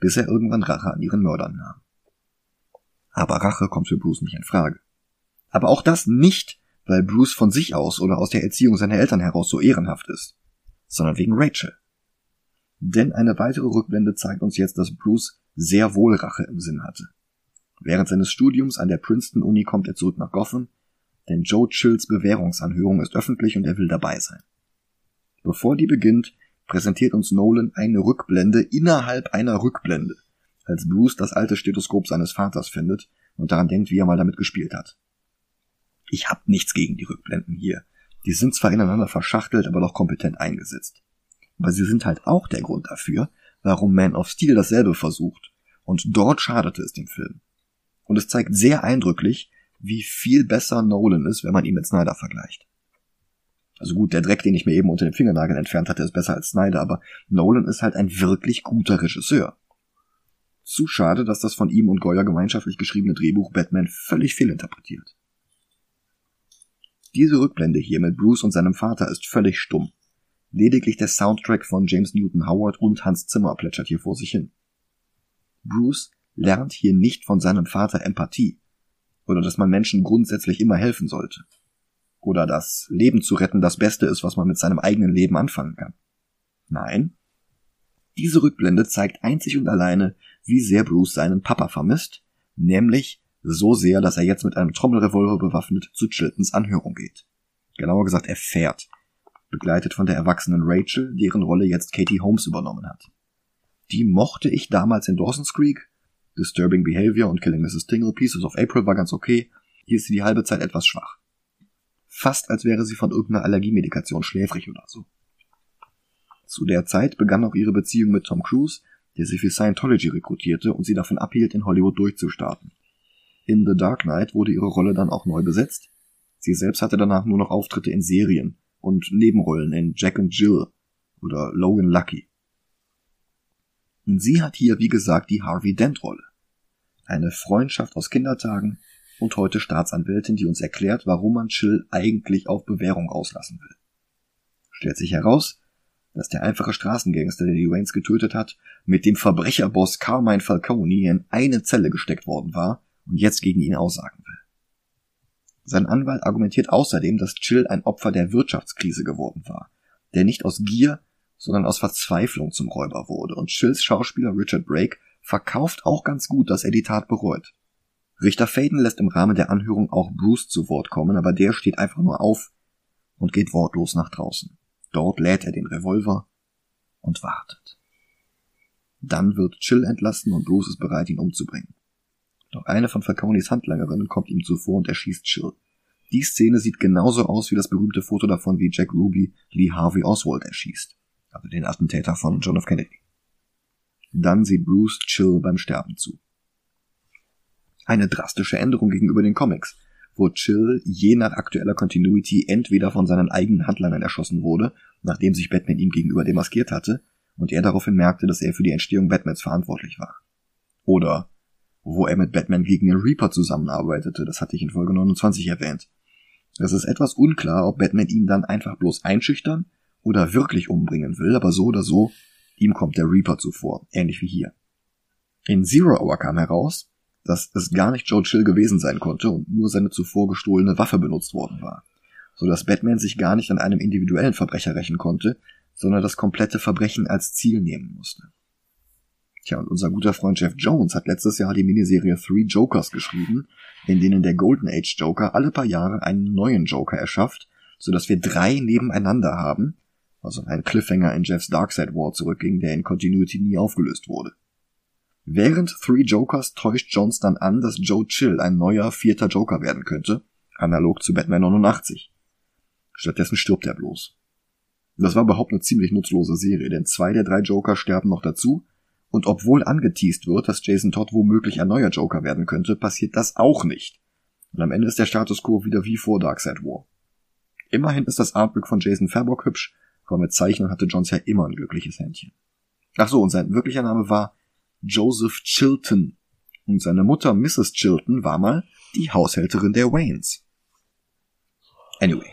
Bis er irgendwann Rache an ihren Mördern nahm. Aber Rache kommt für Bruce nicht in Frage. Aber auch das nicht, weil Bruce von sich aus oder aus der Erziehung seiner Eltern heraus so ehrenhaft ist, sondern wegen Rachel. Denn eine weitere Rückblende zeigt uns jetzt, dass Bruce sehr wohl Rache im Sinn hatte. Während seines Studiums an der Princeton Uni kommt er zurück nach Gotham, denn Joe Chills Bewährungsanhörung ist öffentlich und er will dabei sein. Bevor die beginnt, präsentiert uns Nolan eine Rückblende innerhalb einer Rückblende, als Bruce das alte Stethoskop seines Vaters findet und daran denkt, wie er mal damit gespielt hat. Ich hab nichts gegen die Rückblenden hier. Die sind zwar ineinander verschachtelt, aber doch kompetent eingesetzt. Aber sie sind halt auch der Grund dafür, warum Man of Steel dasselbe versucht. Und dort schadete es dem Film. Und es zeigt sehr eindrücklich, wie viel besser Nolan ist, wenn man ihn mit Snyder vergleicht. Also gut, der Dreck, den ich mir eben unter den Fingernageln entfernt hatte, ist besser als Snyder, aber Nolan ist halt ein wirklich guter Regisseur. Zu schade, dass das von ihm und Goya gemeinschaftlich geschriebene Drehbuch Batman völlig fehlinterpretiert. Diese Rückblende hier mit Bruce und seinem Vater ist völlig stumm. Lediglich der Soundtrack von James Newton Howard und Hans Zimmer plätschert hier vor sich hin. Bruce lernt hier nicht von seinem Vater Empathie oder dass man Menschen grundsätzlich immer helfen sollte oder dass Leben zu retten das Beste ist, was man mit seinem eigenen Leben anfangen kann. Nein, diese Rückblende zeigt einzig und alleine, wie sehr Bruce seinen Papa vermisst, nämlich so sehr, dass er jetzt mit einem Trommelrevolver bewaffnet zu Chiltons Anhörung geht. Genauer gesagt, er fährt, begleitet von der erwachsenen Rachel, deren Rolle jetzt Katie Holmes übernommen hat. Die mochte ich damals in Dawson's Creek. Disturbing Behavior und Killing Mrs. Tingle Pieces of April war ganz okay. Hier ist sie die halbe Zeit etwas schwach. Fast als wäre sie von irgendeiner Allergiemedikation schläfrig oder so. Zu der Zeit begann auch ihre Beziehung mit Tom Cruise, der sie für Scientology rekrutierte und sie davon abhielt, in Hollywood durchzustarten. In The Dark Knight wurde ihre Rolle dann auch neu besetzt. Sie selbst hatte danach nur noch Auftritte in Serien und Nebenrollen in Jack and Jill oder Logan Lucky. Und sie hat hier, wie gesagt, die Harvey Dent-Rolle. Eine Freundschaft aus Kindertagen und heute Staatsanwältin, die uns erklärt, warum man Chill eigentlich auf Bewährung auslassen will. Stellt sich heraus, dass der einfache Straßengangster, der die Waynes getötet hat, mit dem Verbrecherboss Carmine Falcone in eine Zelle gesteckt worden war und jetzt gegen ihn aussagen will. Sein Anwalt argumentiert außerdem, dass Chill ein Opfer der Wirtschaftskrise geworden war, der nicht aus Gier, sondern aus Verzweiflung zum Räuber wurde und Chills Schauspieler Richard Brake verkauft auch ganz gut, dass er die Tat bereut. Richter Faden lässt im Rahmen der Anhörung auch Bruce zu Wort kommen, aber der steht einfach nur auf und geht wortlos nach draußen. Dort lädt er den Revolver und wartet. Dann wird Chill entlassen und Bruce ist bereit, ihn umzubringen. Doch eine von Falcones Handlangerinnen kommt ihm zuvor und erschießt Chill. Die Szene sieht genauso aus wie das berühmte Foto davon, wie Jack Ruby Lee Harvey Oswald erschießt, also den Attentäter von John F. Kennedy. Dann sieht Bruce Chill beim Sterben zu. Eine drastische Änderung gegenüber den Comics, wo Chill je nach aktueller Continuity entweder von seinen eigenen Handlangern erschossen wurde, nachdem sich Batman ihm gegenüber demaskiert hatte, und er daraufhin merkte, dass er für die Entstehung Batmans verantwortlich war. Oder wo er mit Batman gegen den Reaper zusammenarbeitete, das hatte ich in Folge 29 erwähnt. Es ist etwas unklar, ob Batman ihn dann einfach bloß einschüchtern oder wirklich umbringen will, aber so oder so Ihm kommt der Reaper zuvor, ähnlich wie hier. In Zero Hour kam heraus, dass es gar nicht Joe Chill gewesen sein konnte und nur seine zuvor gestohlene Waffe benutzt worden war, so dass Batman sich gar nicht an einem individuellen Verbrecher rächen konnte, sondern das komplette Verbrechen als Ziel nehmen musste. Tja, und unser guter Freund Jeff Jones hat letztes Jahr die Miniserie Three Jokers geschrieben, in denen der Golden Age Joker alle paar Jahre einen neuen Joker erschafft, so dass wir drei nebeneinander haben, was auf einen Cliffhanger in Jeffs Darkseid War zurückging, der in Continuity nie aufgelöst wurde. Während Three Jokers täuscht Jones dann an, dass Joe Chill ein neuer vierter Joker werden könnte, analog zu Batman 89. Stattdessen stirbt er bloß. Das war überhaupt eine ziemlich nutzlose Serie, denn zwei der drei Joker sterben noch dazu, und obwohl angeteased wird, dass Jason Todd womöglich ein neuer Joker werden könnte, passiert das auch nicht. Und am Ende ist der Status quo wieder wie vor Darkseid War. Immerhin ist das Artwork von Jason Fairbock hübsch, aber mit Zeichnern hatte Johns ja immer ein glückliches Händchen. Ach so, und sein wirklicher Name war Joseph Chilton. Und seine Mutter Mrs. Chilton war mal die Haushälterin der Waynes. Anyway,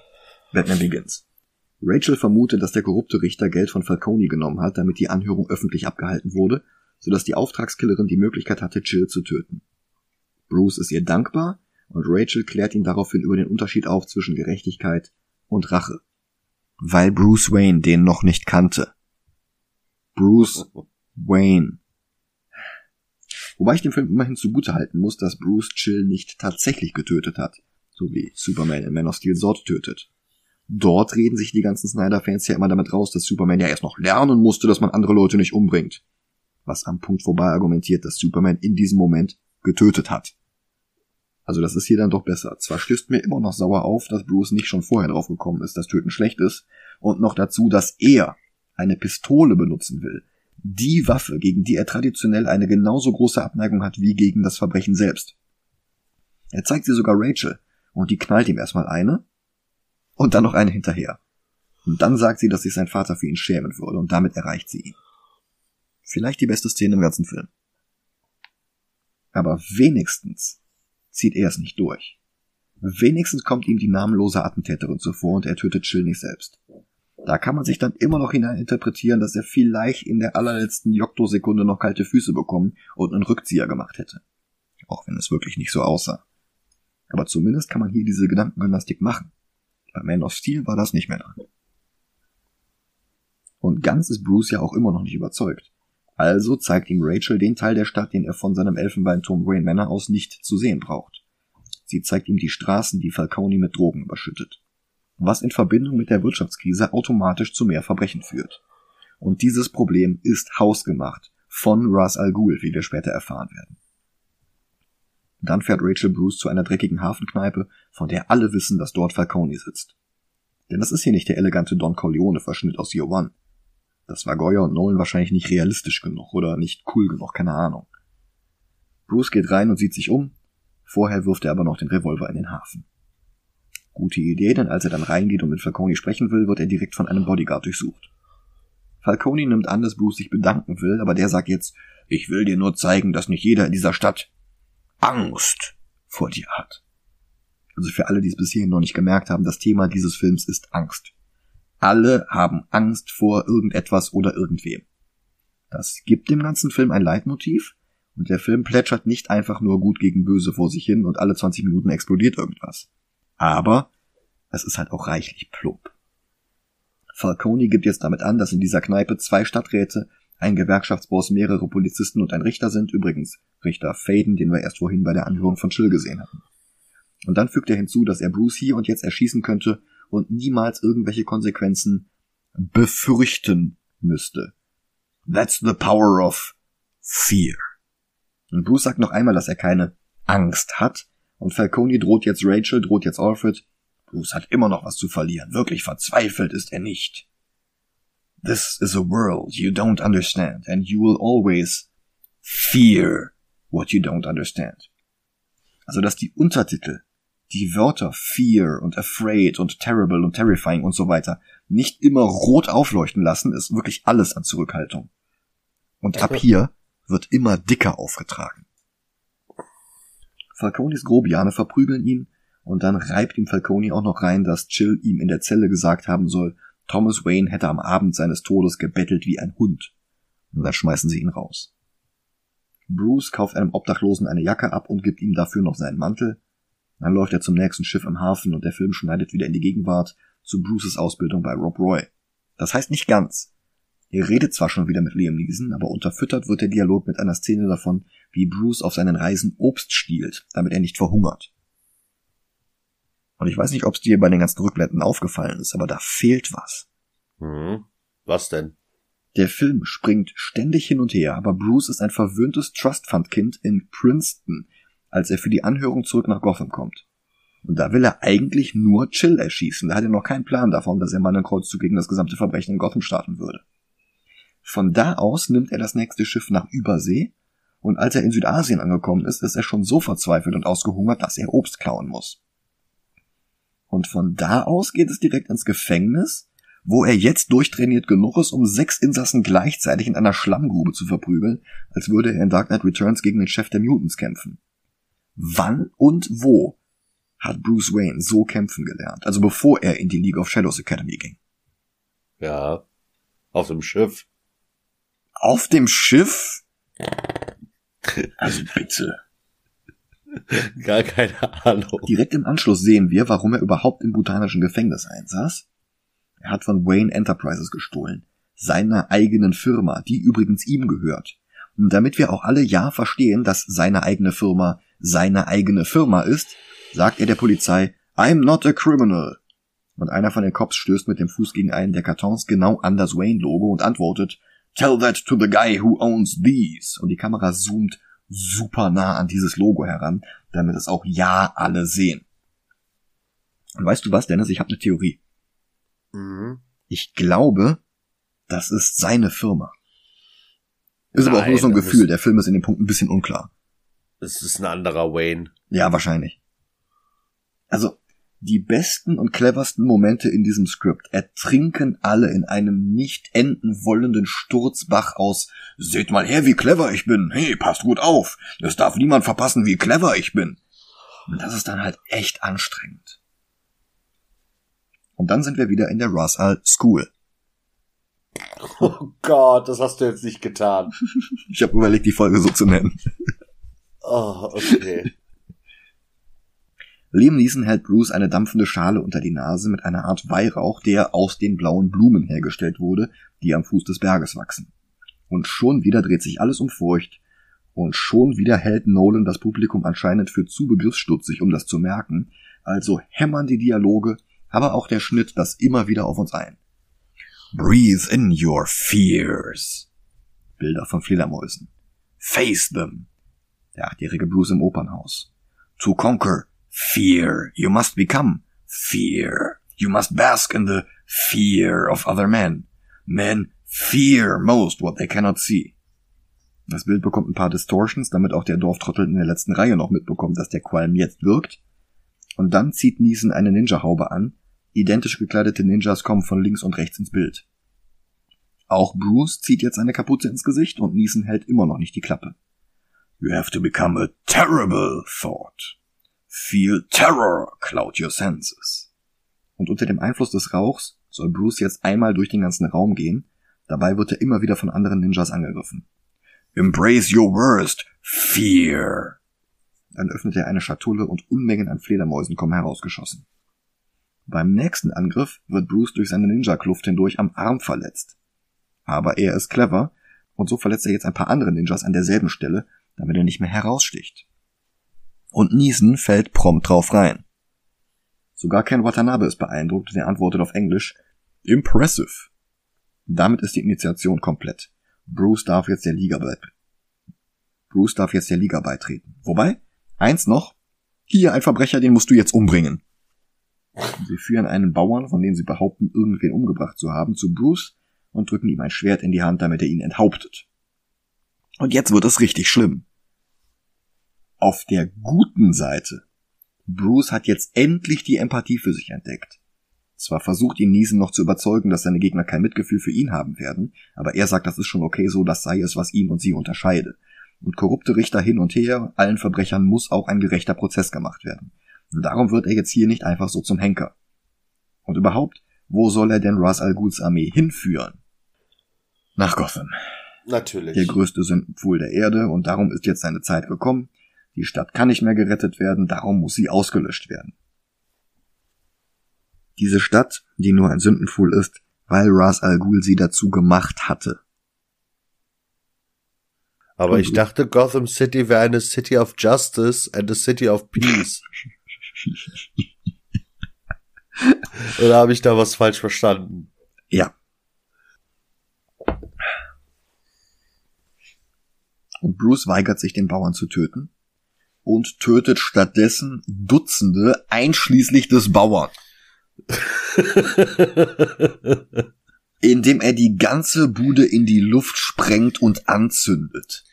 Batman Begins. Rachel vermutet, dass der korrupte Richter Geld von Falcone genommen hat, damit die Anhörung öffentlich abgehalten wurde, sodass die Auftragskillerin die Möglichkeit hatte, Jill zu töten. Bruce ist ihr dankbar und Rachel klärt ihn daraufhin über den Unterschied auf zwischen Gerechtigkeit und Rache. Weil Bruce Wayne den noch nicht kannte. Bruce Wayne. Wobei ich dem Film immerhin zugutehalten muss, dass Bruce Chill nicht tatsächlich getötet hat, so wie Superman in Man of Steel Sword tötet. Dort reden sich die ganzen Snyder-Fans ja immer damit raus, dass Superman ja erst noch lernen musste, dass man andere Leute nicht umbringt. Was am Punkt vorbei argumentiert, dass Superman in diesem Moment getötet hat. Also das ist hier dann doch besser. Zwar stößt mir immer noch sauer auf, dass Bruce nicht schon vorher drauf gekommen ist, dass Töten schlecht ist, und noch dazu, dass er eine Pistole benutzen will. Die Waffe, gegen die er traditionell eine genauso große Abneigung hat wie gegen das Verbrechen selbst. Er zeigt sie sogar Rachel, und die knallt ihm erstmal eine, und dann noch eine hinterher. Und dann sagt sie, dass sich sein Vater für ihn schämen würde, und damit erreicht sie ihn. Vielleicht die beste Szene im ganzen Film. Aber wenigstens zieht er es nicht durch. Wenigstens kommt ihm die namenlose Attentäterin zuvor und er tötet Chill nicht selbst. Da kann man sich dann immer noch hineininterpretieren, dass er vielleicht in der allerletzten Jokto-Sekunde noch kalte Füße bekommen und einen Rückzieher gemacht hätte. Auch wenn es wirklich nicht so aussah. Aber zumindest kann man hier diese Gedankengymnastik machen. Bei Man of Steel war das nicht mehr drin. Und ganz ist Bruce ja auch immer noch nicht überzeugt. Also zeigt ihm Rachel den Teil der Stadt, den er von seinem Elfenbeinturm Wayne Manor aus nicht zu sehen braucht. Sie zeigt ihm die Straßen, die Falcone mit Drogen überschüttet. Was in Verbindung mit der Wirtschaftskrise automatisch zu mehr Verbrechen führt. Und dieses Problem ist hausgemacht von Ras Al Ghul, wie wir später erfahren werden. Dann fährt Rachel Bruce zu einer dreckigen Hafenkneipe, von der alle wissen, dass dort Falcone sitzt. Denn das ist hier nicht der elegante Don Corleone-Verschnitt aus Year One. Das war Goya und Nolan wahrscheinlich nicht realistisch genug oder nicht cool genug, keine Ahnung. Bruce geht rein und sieht sich um, vorher wirft er aber noch den Revolver in den Hafen. Gute Idee, denn als er dann reingeht und mit Falcone sprechen will, wird er direkt von einem Bodyguard durchsucht. Falcone nimmt an, dass Bruce sich bedanken will, aber der sagt jetzt, ich will dir nur zeigen, dass nicht jeder in dieser Stadt Angst vor dir hat. Also für alle, die es bis hierhin noch nicht gemerkt haben, das Thema dieses Films ist Angst. Alle haben Angst vor irgendetwas oder irgendwem. Das gibt dem ganzen Film ein Leitmotiv und der Film plätschert nicht einfach nur gut gegen böse vor sich hin und alle 20 Minuten explodiert irgendwas. Aber es ist halt auch reichlich plump. Falcone gibt jetzt damit an, dass in dieser Kneipe zwei Stadträte ein Gewerkschaftsboss, mehrere Polizisten und ein Richter sind, übrigens Richter Faden, den wir erst vorhin bei der Anhörung von Chill gesehen hatten. Und dann fügt er hinzu, dass er Bruce hier und jetzt erschießen könnte und niemals irgendwelche Konsequenzen befürchten müsste. That's the power of fear. Und Bruce sagt noch einmal, dass er keine Angst hat, und Falcone droht jetzt Rachel, droht jetzt Alfred. Bruce hat immer noch was zu verlieren. Wirklich verzweifelt ist er nicht. This is a world you don't understand, and you will always fear what you don't understand. Also, dass die Untertitel, die Wörter fear und afraid und terrible und terrifying und so weiter nicht immer rot aufleuchten lassen, ist wirklich alles an Zurückhaltung. Und ab hier wird immer dicker aufgetragen. Falconis Grobiane verprügeln ihn und dann reibt ihm Falcone auch noch rein, dass Chill ihm in der Zelle gesagt haben soll, Thomas Wayne hätte am Abend seines Todes gebettelt wie ein Hund. Und dann schmeißen sie ihn raus. Bruce kauft einem Obdachlosen eine Jacke ab und gibt ihm dafür noch seinen Mantel. Dann läuft er zum nächsten Schiff im Hafen und der Film schneidet wieder in die Gegenwart zu Bruces Ausbildung bei Rob Roy. Das heißt nicht ganz. Er redet zwar schon wieder mit Liam Neeson, aber unterfüttert wird der Dialog mit einer Szene davon, wie Bruce auf seinen Reisen Obst stiehlt, damit er nicht verhungert. Und ich weiß nicht, ob es dir bei den ganzen Rückblenden aufgefallen ist, aber da fehlt was. Hm. Was denn? Der Film springt ständig hin und her, aber Bruce ist ein verwöhntes Trust Fund Kind in Princeton, als er für die Anhörung zurück nach Gotham kommt. Und da will er eigentlich nur Chill erschießen. Da hat er noch keinen Plan davon, dass er mal einen Kreuzzug gegen das gesamte Verbrechen in Gotham starten würde. Von da aus nimmt er das nächste Schiff nach Übersee und als er in Südasien angekommen ist, ist er schon so verzweifelt und ausgehungert, dass er Obst klauen muss. Und von da aus geht es direkt ins Gefängnis, wo er jetzt durchtrainiert genug ist, um sechs Insassen gleichzeitig in einer Schlammgrube zu verprügeln, als würde er in Dark Knight Returns gegen den Chef der Mutants kämpfen. Wann und wo hat Bruce Wayne so kämpfen gelernt? Also bevor er in die League of Shadows Academy ging. Ja, auf dem Schiff auf dem Schiff? Also bitte. Gar keine Ahnung. Direkt im Anschluss sehen wir, warum er überhaupt im botanischen Gefängnis einsaß. Er hat von Wayne Enterprises gestohlen. Seiner eigenen Firma, die übrigens ihm gehört. Und damit wir auch alle ja verstehen, dass seine eigene Firma seine eigene Firma ist, sagt er der Polizei, I'm not a criminal. Und einer von den Cops stößt mit dem Fuß gegen einen der Kartons genau an das Wayne-Logo und antwortet, Tell that to the guy who owns these. Und die Kamera zoomt super nah an dieses Logo heran, damit es auch ja alle sehen. Und weißt du was, Dennis? Ich habe eine Theorie. Mhm. Ich glaube, das ist seine Firma. Ist Nein, aber auch nur so ein Gefühl. Der Film ist in dem Punkt ein bisschen unklar. Es ist ein anderer Wayne. Ja, wahrscheinlich. Also, die besten und cleversten Momente in diesem Skript ertrinken alle in einem nicht enden wollenden Sturzbach aus Seht mal her, wie clever ich bin. Hey, passt gut auf. Es darf niemand verpassen, wie clever ich bin. Und das ist dann halt echt anstrengend. Und dann sind wir wieder in der Russell School. Oh Gott, das hast du jetzt nicht getan. ich habe überlegt, die Folge so zu nennen. Oh, okay. Liam Neeson hält Bruce eine dampfende Schale unter die Nase mit einer Art Weihrauch, der aus den blauen Blumen hergestellt wurde, die am Fuß des Berges wachsen. Und schon wieder dreht sich alles um Furcht, und schon wieder hält Nolan das Publikum anscheinend für zu begriffsstutzig, um das zu merken, also hämmern die Dialoge, aber auch der Schnitt das immer wieder auf uns ein. Breathe in your fears. Bilder von Fledermäusen. Face them. Der achtjährige Bruce im Opernhaus. To conquer Fear. You must become fear. You must bask in the fear of other men. Men fear most what they cannot see. Das Bild bekommt ein paar Distortions, damit auch der Dorftrottel in der letzten Reihe noch mitbekommt, dass der Qualm jetzt wirkt. Und dann zieht Neeson eine Ninja-Haube an. Identisch gekleidete Ninjas kommen von links und rechts ins Bild. Auch Bruce zieht jetzt eine Kapuze ins Gesicht und Neeson hält immer noch nicht die Klappe. You have to become a terrible thought. Feel terror, cloud your senses. Und unter dem Einfluss des Rauchs soll Bruce jetzt einmal durch den ganzen Raum gehen, dabei wird er immer wieder von anderen Ninjas angegriffen. Embrace your worst, fear. Dann öffnet er eine Schatulle und Unmengen an Fledermäusen kommen herausgeschossen. Beim nächsten Angriff wird Bruce durch seine Ninja-Kluft hindurch am Arm verletzt. Aber er ist clever und so verletzt er jetzt ein paar andere Ninjas an derselben Stelle, damit er nicht mehr heraussticht und Niesen fällt prompt drauf rein. Sogar Ken Watanabe ist beeindruckt und er antwortet auf Englisch Impressive. Damit ist die Initiation komplett. Bruce darf jetzt der Liga beitreten. Bruce darf jetzt der Liga beitreten. Wobei, eins noch, hier ein Verbrecher, den musst du jetzt umbringen. Sie führen einen Bauern, von dem sie behaupten, irgendwen umgebracht zu haben, zu Bruce und drücken ihm ein Schwert in die Hand, damit er ihn enthauptet. Und jetzt wird es richtig schlimm auf der guten Seite. Bruce hat jetzt endlich die Empathie für sich entdeckt. Zwar versucht ihn Niesen noch zu überzeugen, dass seine Gegner kein Mitgefühl für ihn haben werden, aber er sagt, das ist schon okay so, das sei es, was ihn und sie unterscheide. Und korrupte Richter hin und her, allen Verbrechern muss auch ein gerechter Prozess gemacht werden. Und darum wird er jetzt hier nicht einfach so zum Henker. Und überhaupt, wo soll er denn Ras Al Ghuls Armee hinführen? Nach Gotham. Natürlich. Der größte Sündenpfuhl der Erde und darum ist jetzt seine Zeit gekommen. Die Stadt kann nicht mehr gerettet werden, darum muss sie ausgelöscht werden. Diese Stadt, die nur ein Sündenpfuhl ist, weil Ras Al Ghul sie dazu gemacht hatte. Aber ich dachte, Gotham City wäre eine City of Justice and a City of Peace. Oder habe ich da was falsch verstanden? Ja. Und Bruce weigert sich, den Bauern zu töten und tötet stattdessen Dutzende, einschließlich des Bauern. indem er die ganze Bude in die Luft sprengt und anzündet.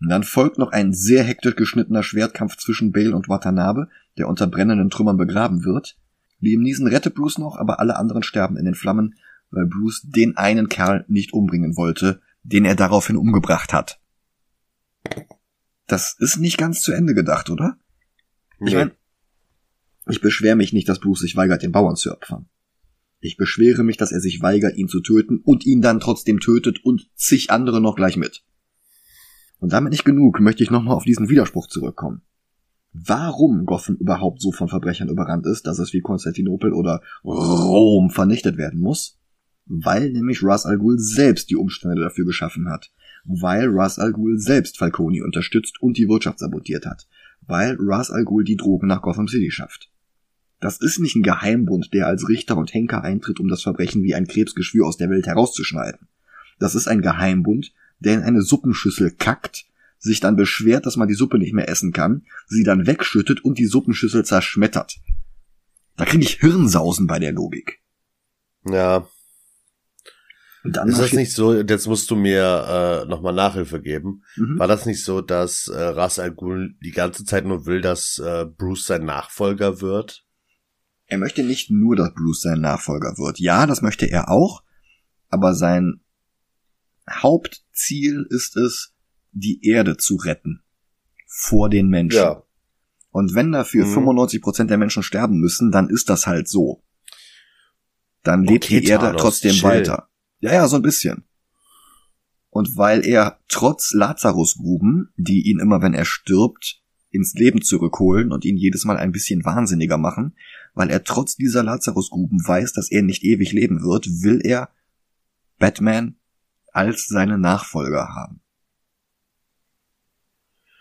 Und dann folgt noch ein sehr hektisch geschnittener Schwertkampf zwischen Bale und Watanabe, der unter brennenden Trümmern begraben wird. Liam Neeson rettet Bruce noch, aber alle anderen sterben in den Flammen, weil Bruce den einen Kerl nicht umbringen wollte, den er daraufhin umgebracht hat. Das ist nicht ganz zu Ende gedacht, oder? Ich meine, ich beschwere mich nicht, dass Bruce sich weigert, den Bauern zu opfern. Ich beschwere mich, dass er sich weigert, ihn zu töten und ihn dann trotzdem tötet und zig andere noch gleich mit. Und damit nicht genug, möchte ich nochmal auf diesen Widerspruch zurückkommen. Warum Gotham überhaupt so von Verbrechern überrannt ist, dass es wie Konstantinopel oder Rom vernichtet werden muss? Weil nämlich Ras Al Ghul selbst die Umstände dafür geschaffen hat. Weil Ras Al Ghul selbst Falcone unterstützt und die Wirtschaft sabotiert hat. Weil Ras Al Ghul die Drogen nach Gotham City schafft. Das ist nicht ein Geheimbund, der als Richter und Henker eintritt, um das Verbrechen wie ein Krebsgeschwür aus der Welt herauszuschneiden. Das ist ein Geheimbund, der in eine Suppenschüssel kackt, sich dann beschwert, dass man die Suppe nicht mehr essen kann, sie dann wegschüttet und die Suppenschüssel zerschmettert. Da kriege ich Hirnsausen bei der Logik. Ja. Ist das nicht so, jetzt musst du mir äh, nochmal Nachhilfe geben. Mhm. War das nicht so, dass äh, Ras Al Ghul die ganze Zeit nur will, dass äh, Bruce sein Nachfolger wird? Er möchte nicht nur, dass Bruce sein Nachfolger wird. Ja, das möchte er auch, aber sein Hauptziel ist es, die Erde zu retten. Vor den Menschen. Ja. Und wenn dafür mhm. 95% der Menschen sterben müssen, dann ist das halt so. Dann lebt okay, die Erde Thanos, trotzdem chill. weiter. Ja, ja, so ein bisschen. Und weil er trotz Lazarusgruben, die ihn immer, wenn er stirbt, ins Leben zurückholen und ihn jedes Mal ein bisschen wahnsinniger machen, weil er trotz dieser Lazarusgruben weiß, dass er nicht ewig leben wird, will er Batman als seine Nachfolger haben.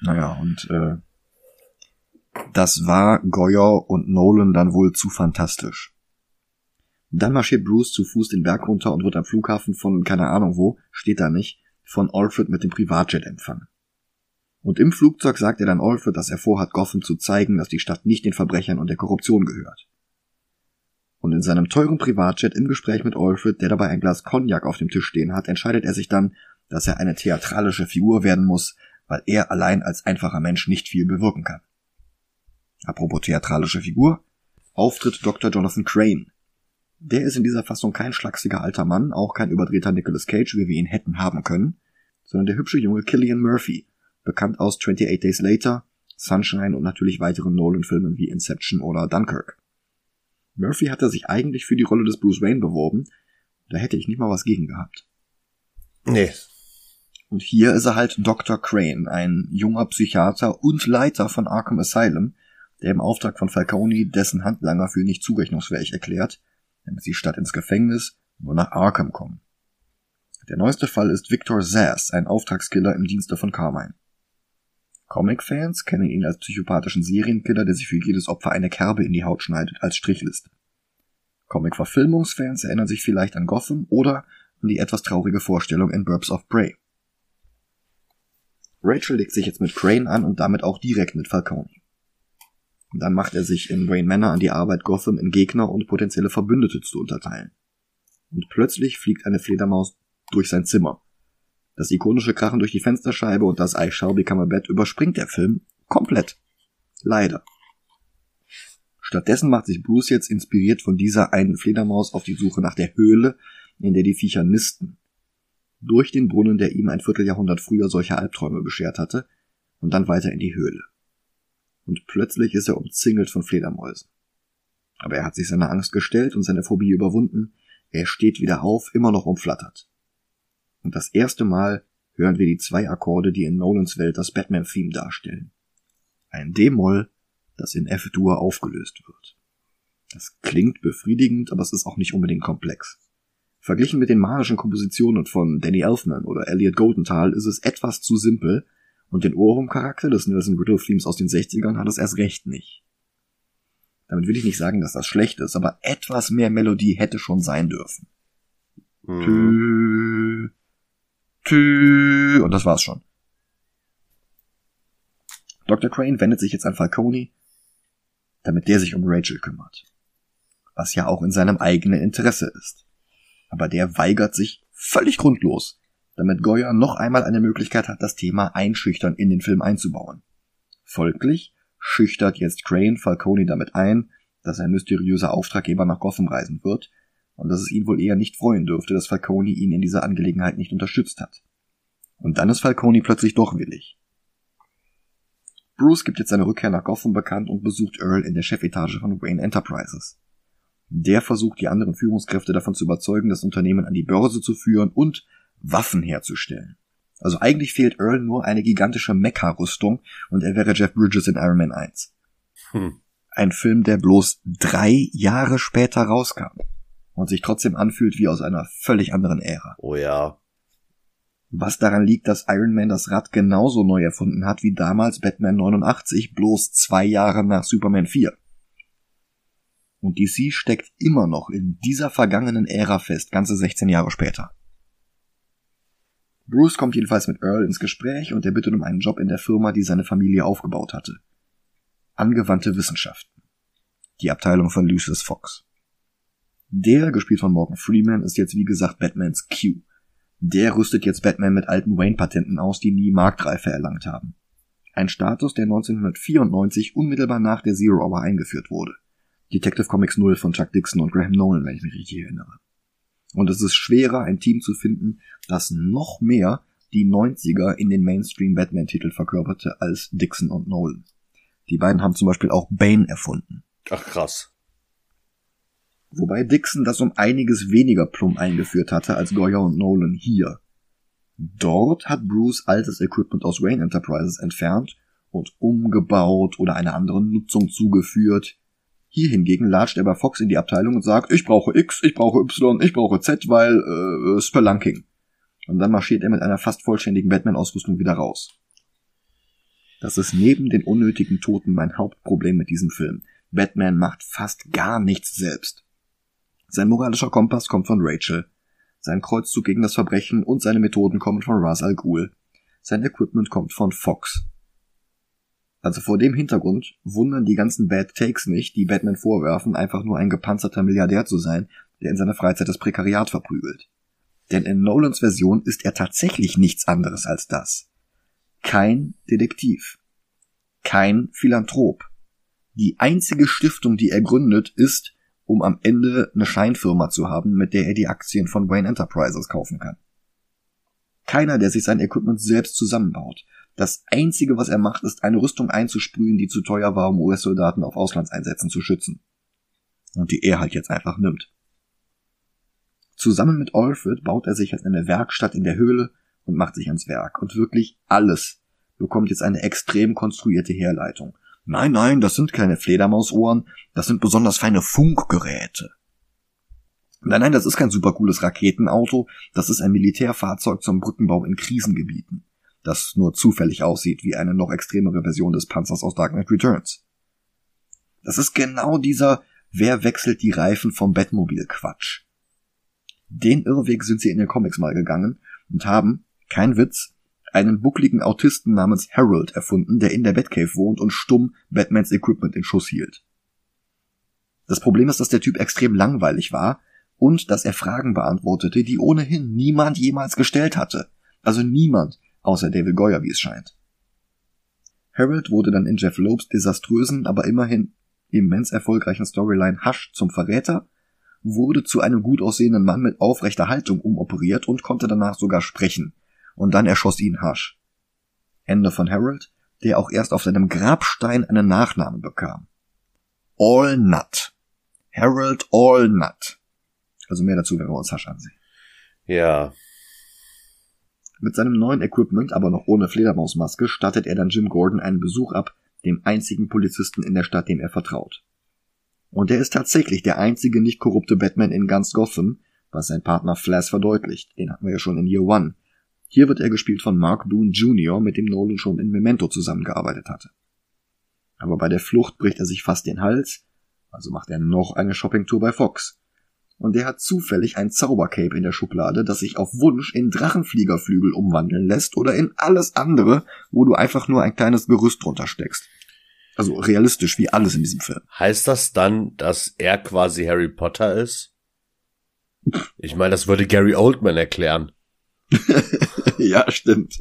Naja, und äh, das war Goyer und Nolan dann wohl zu fantastisch. Dann marschiert Bruce zu Fuß den Berg runter und wird am Flughafen von keine Ahnung wo, steht da nicht, von Alfred mit dem Privatjet empfangen. Und im Flugzeug sagt er dann Alfred, dass er vorhat, Gotham zu zeigen, dass die Stadt nicht den Verbrechern und der Korruption gehört. Und in seinem teuren Privatjet im Gespräch mit Alfred, der dabei ein Glas Cognac auf dem Tisch stehen hat, entscheidet er sich dann, dass er eine theatralische Figur werden muss, weil er allein als einfacher Mensch nicht viel bewirken kann. Apropos theatralische Figur, auftritt Dr. Jonathan Crane. Der ist in dieser Fassung kein schlachsiger alter Mann, auch kein überdrehter Nicolas Cage, wie wir ihn hätten haben können, sondern der hübsche junge Killian Murphy, bekannt aus 28 Days Later, Sunshine und natürlich weiteren Nolan-Filmen wie Inception oder Dunkirk. Murphy hatte sich eigentlich für die Rolle des Bruce Wayne beworben. Da hätte ich nicht mal was gegen gehabt. Nee. Und hier ist er halt Dr. Crane, ein junger Psychiater und Leiter von Arkham Asylum, der im Auftrag von Falcone dessen Handlanger für nicht zurechnungsfähig erklärt, damit sie statt ins Gefängnis nur nach Arkham kommen. Der neueste Fall ist Victor Zass, ein Auftragskiller im Dienste von Carmine. Comic-Fans kennen ihn als psychopathischen Serienkiller, der sich für jedes Opfer eine Kerbe in die Haut schneidet, als Strichliste. Comic-Verfilmungsfans erinnern sich vielleicht an Gotham oder an die etwas traurige Vorstellung in Burbs of Prey. Rachel legt sich jetzt mit Crane an und damit auch direkt mit Falcone. Und dann macht er sich in Wayne Manor an die Arbeit, Gotham in Gegner und potenzielle Verbündete zu unterteilen. Und plötzlich fliegt eine Fledermaus durch sein Zimmer. Das ikonische Krachen durch die Fensterscheibe und das I shall become a Bed überspringt der Film komplett. Leider. Stattdessen macht sich Bruce jetzt inspiriert von dieser einen Fledermaus auf die Suche nach der Höhle, in der die Viecher nisten. Durch den Brunnen, der ihm ein Vierteljahrhundert früher solche Albträume beschert hatte, und dann weiter in die Höhle. Und plötzlich ist er umzingelt von Fledermäusen. Aber er hat sich seiner Angst gestellt und seine Phobie überwunden. Er steht wieder auf, immer noch umflattert. Und das erste Mal hören wir die zwei Akkorde, die in Nolans Welt das Batman-Theme darstellen. Ein D-Moll, das in F-Dur aufgelöst wird. Das klingt befriedigend, aber es ist auch nicht unbedingt komplex. Verglichen mit den magischen Kompositionen von Danny Elfman oder Elliot Goldenthal ist es etwas zu simpel und den Ohrwurm-Charakter des Nelson Riddle Themes aus den 60ern hat es erst recht nicht. Damit will ich nicht sagen, dass das schlecht ist, aber etwas mehr Melodie hätte schon sein dürfen. Mhm. Tü, tü, und das war's schon. Dr. Crane wendet sich jetzt an Falcone, damit der sich um Rachel kümmert. Was ja auch in seinem eigenen Interesse ist. Aber der weigert sich völlig grundlos, damit Goya noch einmal eine Möglichkeit hat, das Thema einschüchtern in den Film einzubauen. Folglich schüchtert jetzt Crane Falcone damit ein, dass ein mysteriöser Auftraggeber nach Gotham reisen wird und dass es ihn wohl eher nicht freuen dürfte, dass Falcone ihn in dieser Angelegenheit nicht unterstützt hat. Und dann ist Falcone plötzlich doch willig. Bruce gibt jetzt seine Rückkehr nach Gotham bekannt und besucht Earl in der Chefetage von Wayne Enterprises. Der versucht die anderen Führungskräfte davon zu überzeugen, das Unternehmen an die Börse zu führen und Waffen herzustellen. Also eigentlich fehlt Earl nur eine gigantische Mecha-Rüstung und er wäre Jeff Bridges in Iron Man 1. Hm. Ein Film, der bloß drei Jahre später rauskam und sich trotzdem anfühlt wie aus einer völlig anderen Ära. Oh ja. Was daran liegt, dass Iron Man das Rad genauso neu erfunden hat wie damals Batman 89, bloß zwei Jahre nach Superman 4. Und DC steckt immer noch in dieser vergangenen Ära fest, ganze 16 Jahre später. Bruce kommt jedenfalls mit Earl ins Gespräch und er bittet um einen Job in der Firma, die seine Familie aufgebaut hatte. Angewandte Wissenschaften. Die Abteilung von Lucius Fox. Der, gespielt von Morgan Freeman, ist jetzt wie gesagt Batmans Q. Der rüstet jetzt Batman mit alten Wayne-Patenten aus, die nie Marktreife erlangt haben. Ein Status, der 1994 unmittelbar nach der Zero Hour eingeführt wurde. Detective Comics 0 von Chuck Dixon und Graham Nolan, wenn ich mich richtig erinnere. Und es ist schwerer, ein Team zu finden, das noch mehr die 90er in den Mainstream Batman-Titel verkörperte als Dixon und Nolan. Die beiden haben zum Beispiel auch Bane erfunden. Ach krass. Wobei Dixon das um einiges weniger plump eingeführt hatte als Goya und Nolan hier. Dort hat Bruce altes Equipment aus Wayne Enterprises entfernt und umgebaut oder einer anderen Nutzung zugeführt. Hier hingegen latscht er bei Fox in die Abteilung und sagt, ich brauche X, ich brauche Y, ich brauche Z, weil äh, Spelunking. Und dann marschiert er mit einer fast vollständigen Batman-Ausrüstung wieder raus. Das ist neben den unnötigen Toten mein Hauptproblem mit diesem Film. Batman macht fast gar nichts selbst. Sein moralischer Kompass kommt von Rachel. Sein Kreuzzug gegen das Verbrechen und seine Methoden kommen von Ra's al Ghul. Sein Equipment kommt von Fox. Also vor dem Hintergrund wundern die ganzen Bad Takes nicht, die Batman vorwerfen, einfach nur ein gepanzerter Milliardär zu sein, der in seiner Freizeit das Prekariat verprügelt. Denn in Nolans Version ist er tatsächlich nichts anderes als das. Kein Detektiv. Kein Philanthrop. Die einzige Stiftung, die er gründet, ist, um am Ende eine Scheinfirma zu haben, mit der er die Aktien von Wayne Enterprises kaufen kann. Keiner, der sich sein Equipment selbst zusammenbaut. Das einzige, was er macht, ist eine Rüstung einzusprühen, die zu teuer war, um US-Soldaten auf Auslandseinsätzen zu schützen. Und die er halt jetzt einfach nimmt. Zusammen mit Alfred baut er sich jetzt eine Werkstatt in der Höhle und macht sich ans Werk. Und wirklich alles bekommt jetzt eine extrem konstruierte Herleitung. Nein, nein, das sind keine Fledermausohren, das sind besonders feine Funkgeräte. Nein, nein, das ist kein super cooles Raketenauto, das ist ein Militärfahrzeug zum Brückenbau in Krisengebieten, das nur zufällig aussieht wie eine noch extremere Version des Panzers aus Dark Knight Returns. Das ist genau dieser Wer wechselt die Reifen vom Bettmobil Quatsch. Den Irrweg sind sie in den Comics mal gegangen und haben, kein Witz, einen buckligen Autisten namens Harold erfunden, der in der Batcave wohnt und stumm Batmans Equipment in Schuss hielt. Das Problem ist, dass der Typ extrem langweilig war und dass er Fragen beantwortete, die ohnehin niemand jemals gestellt hatte. Also niemand, außer David Goyer, wie es scheint. Harold wurde dann in Jeff Lopes desaströsen, aber immerhin immens erfolgreichen Storyline Hush zum Verräter, wurde zu einem gut aussehenden Mann mit aufrechter Haltung umoperiert und konnte danach sogar sprechen, und dann erschoss ihn Hush. Ende von Harold, der auch erst auf seinem Grabstein einen Nachnamen bekam. All Nut. Harold All Nut. Also mehr dazu, wenn wir uns Hush ansehen. Ja. Mit seinem neuen Equipment, aber noch ohne Fledermausmaske, stattet er dann Jim Gordon einen Besuch ab, dem einzigen Polizisten in der Stadt, dem er vertraut. Und er ist tatsächlich der einzige nicht korrupte Batman in ganz Gotham, was sein Partner Flash verdeutlicht. Den hatten wir ja schon in Year One. Hier wird er gespielt von Mark Boone Jr., mit dem Nolan schon in Memento zusammengearbeitet hatte. Aber bei der Flucht bricht er sich fast den Hals, also macht er noch eine Shoppingtour bei Fox. Und er hat zufällig ein Zaubercape in der Schublade, das sich auf Wunsch in Drachenfliegerflügel umwandeln lässt oder in alles andere, wo du einfach nur ein kleines Gerüst drunter steckst. Also realistisch wie alles in diesem Film. Heißt das dann, dass er quasi Harry Potter ist? Ich meine, das würde Gary Oldman erklären. ja, stimmt.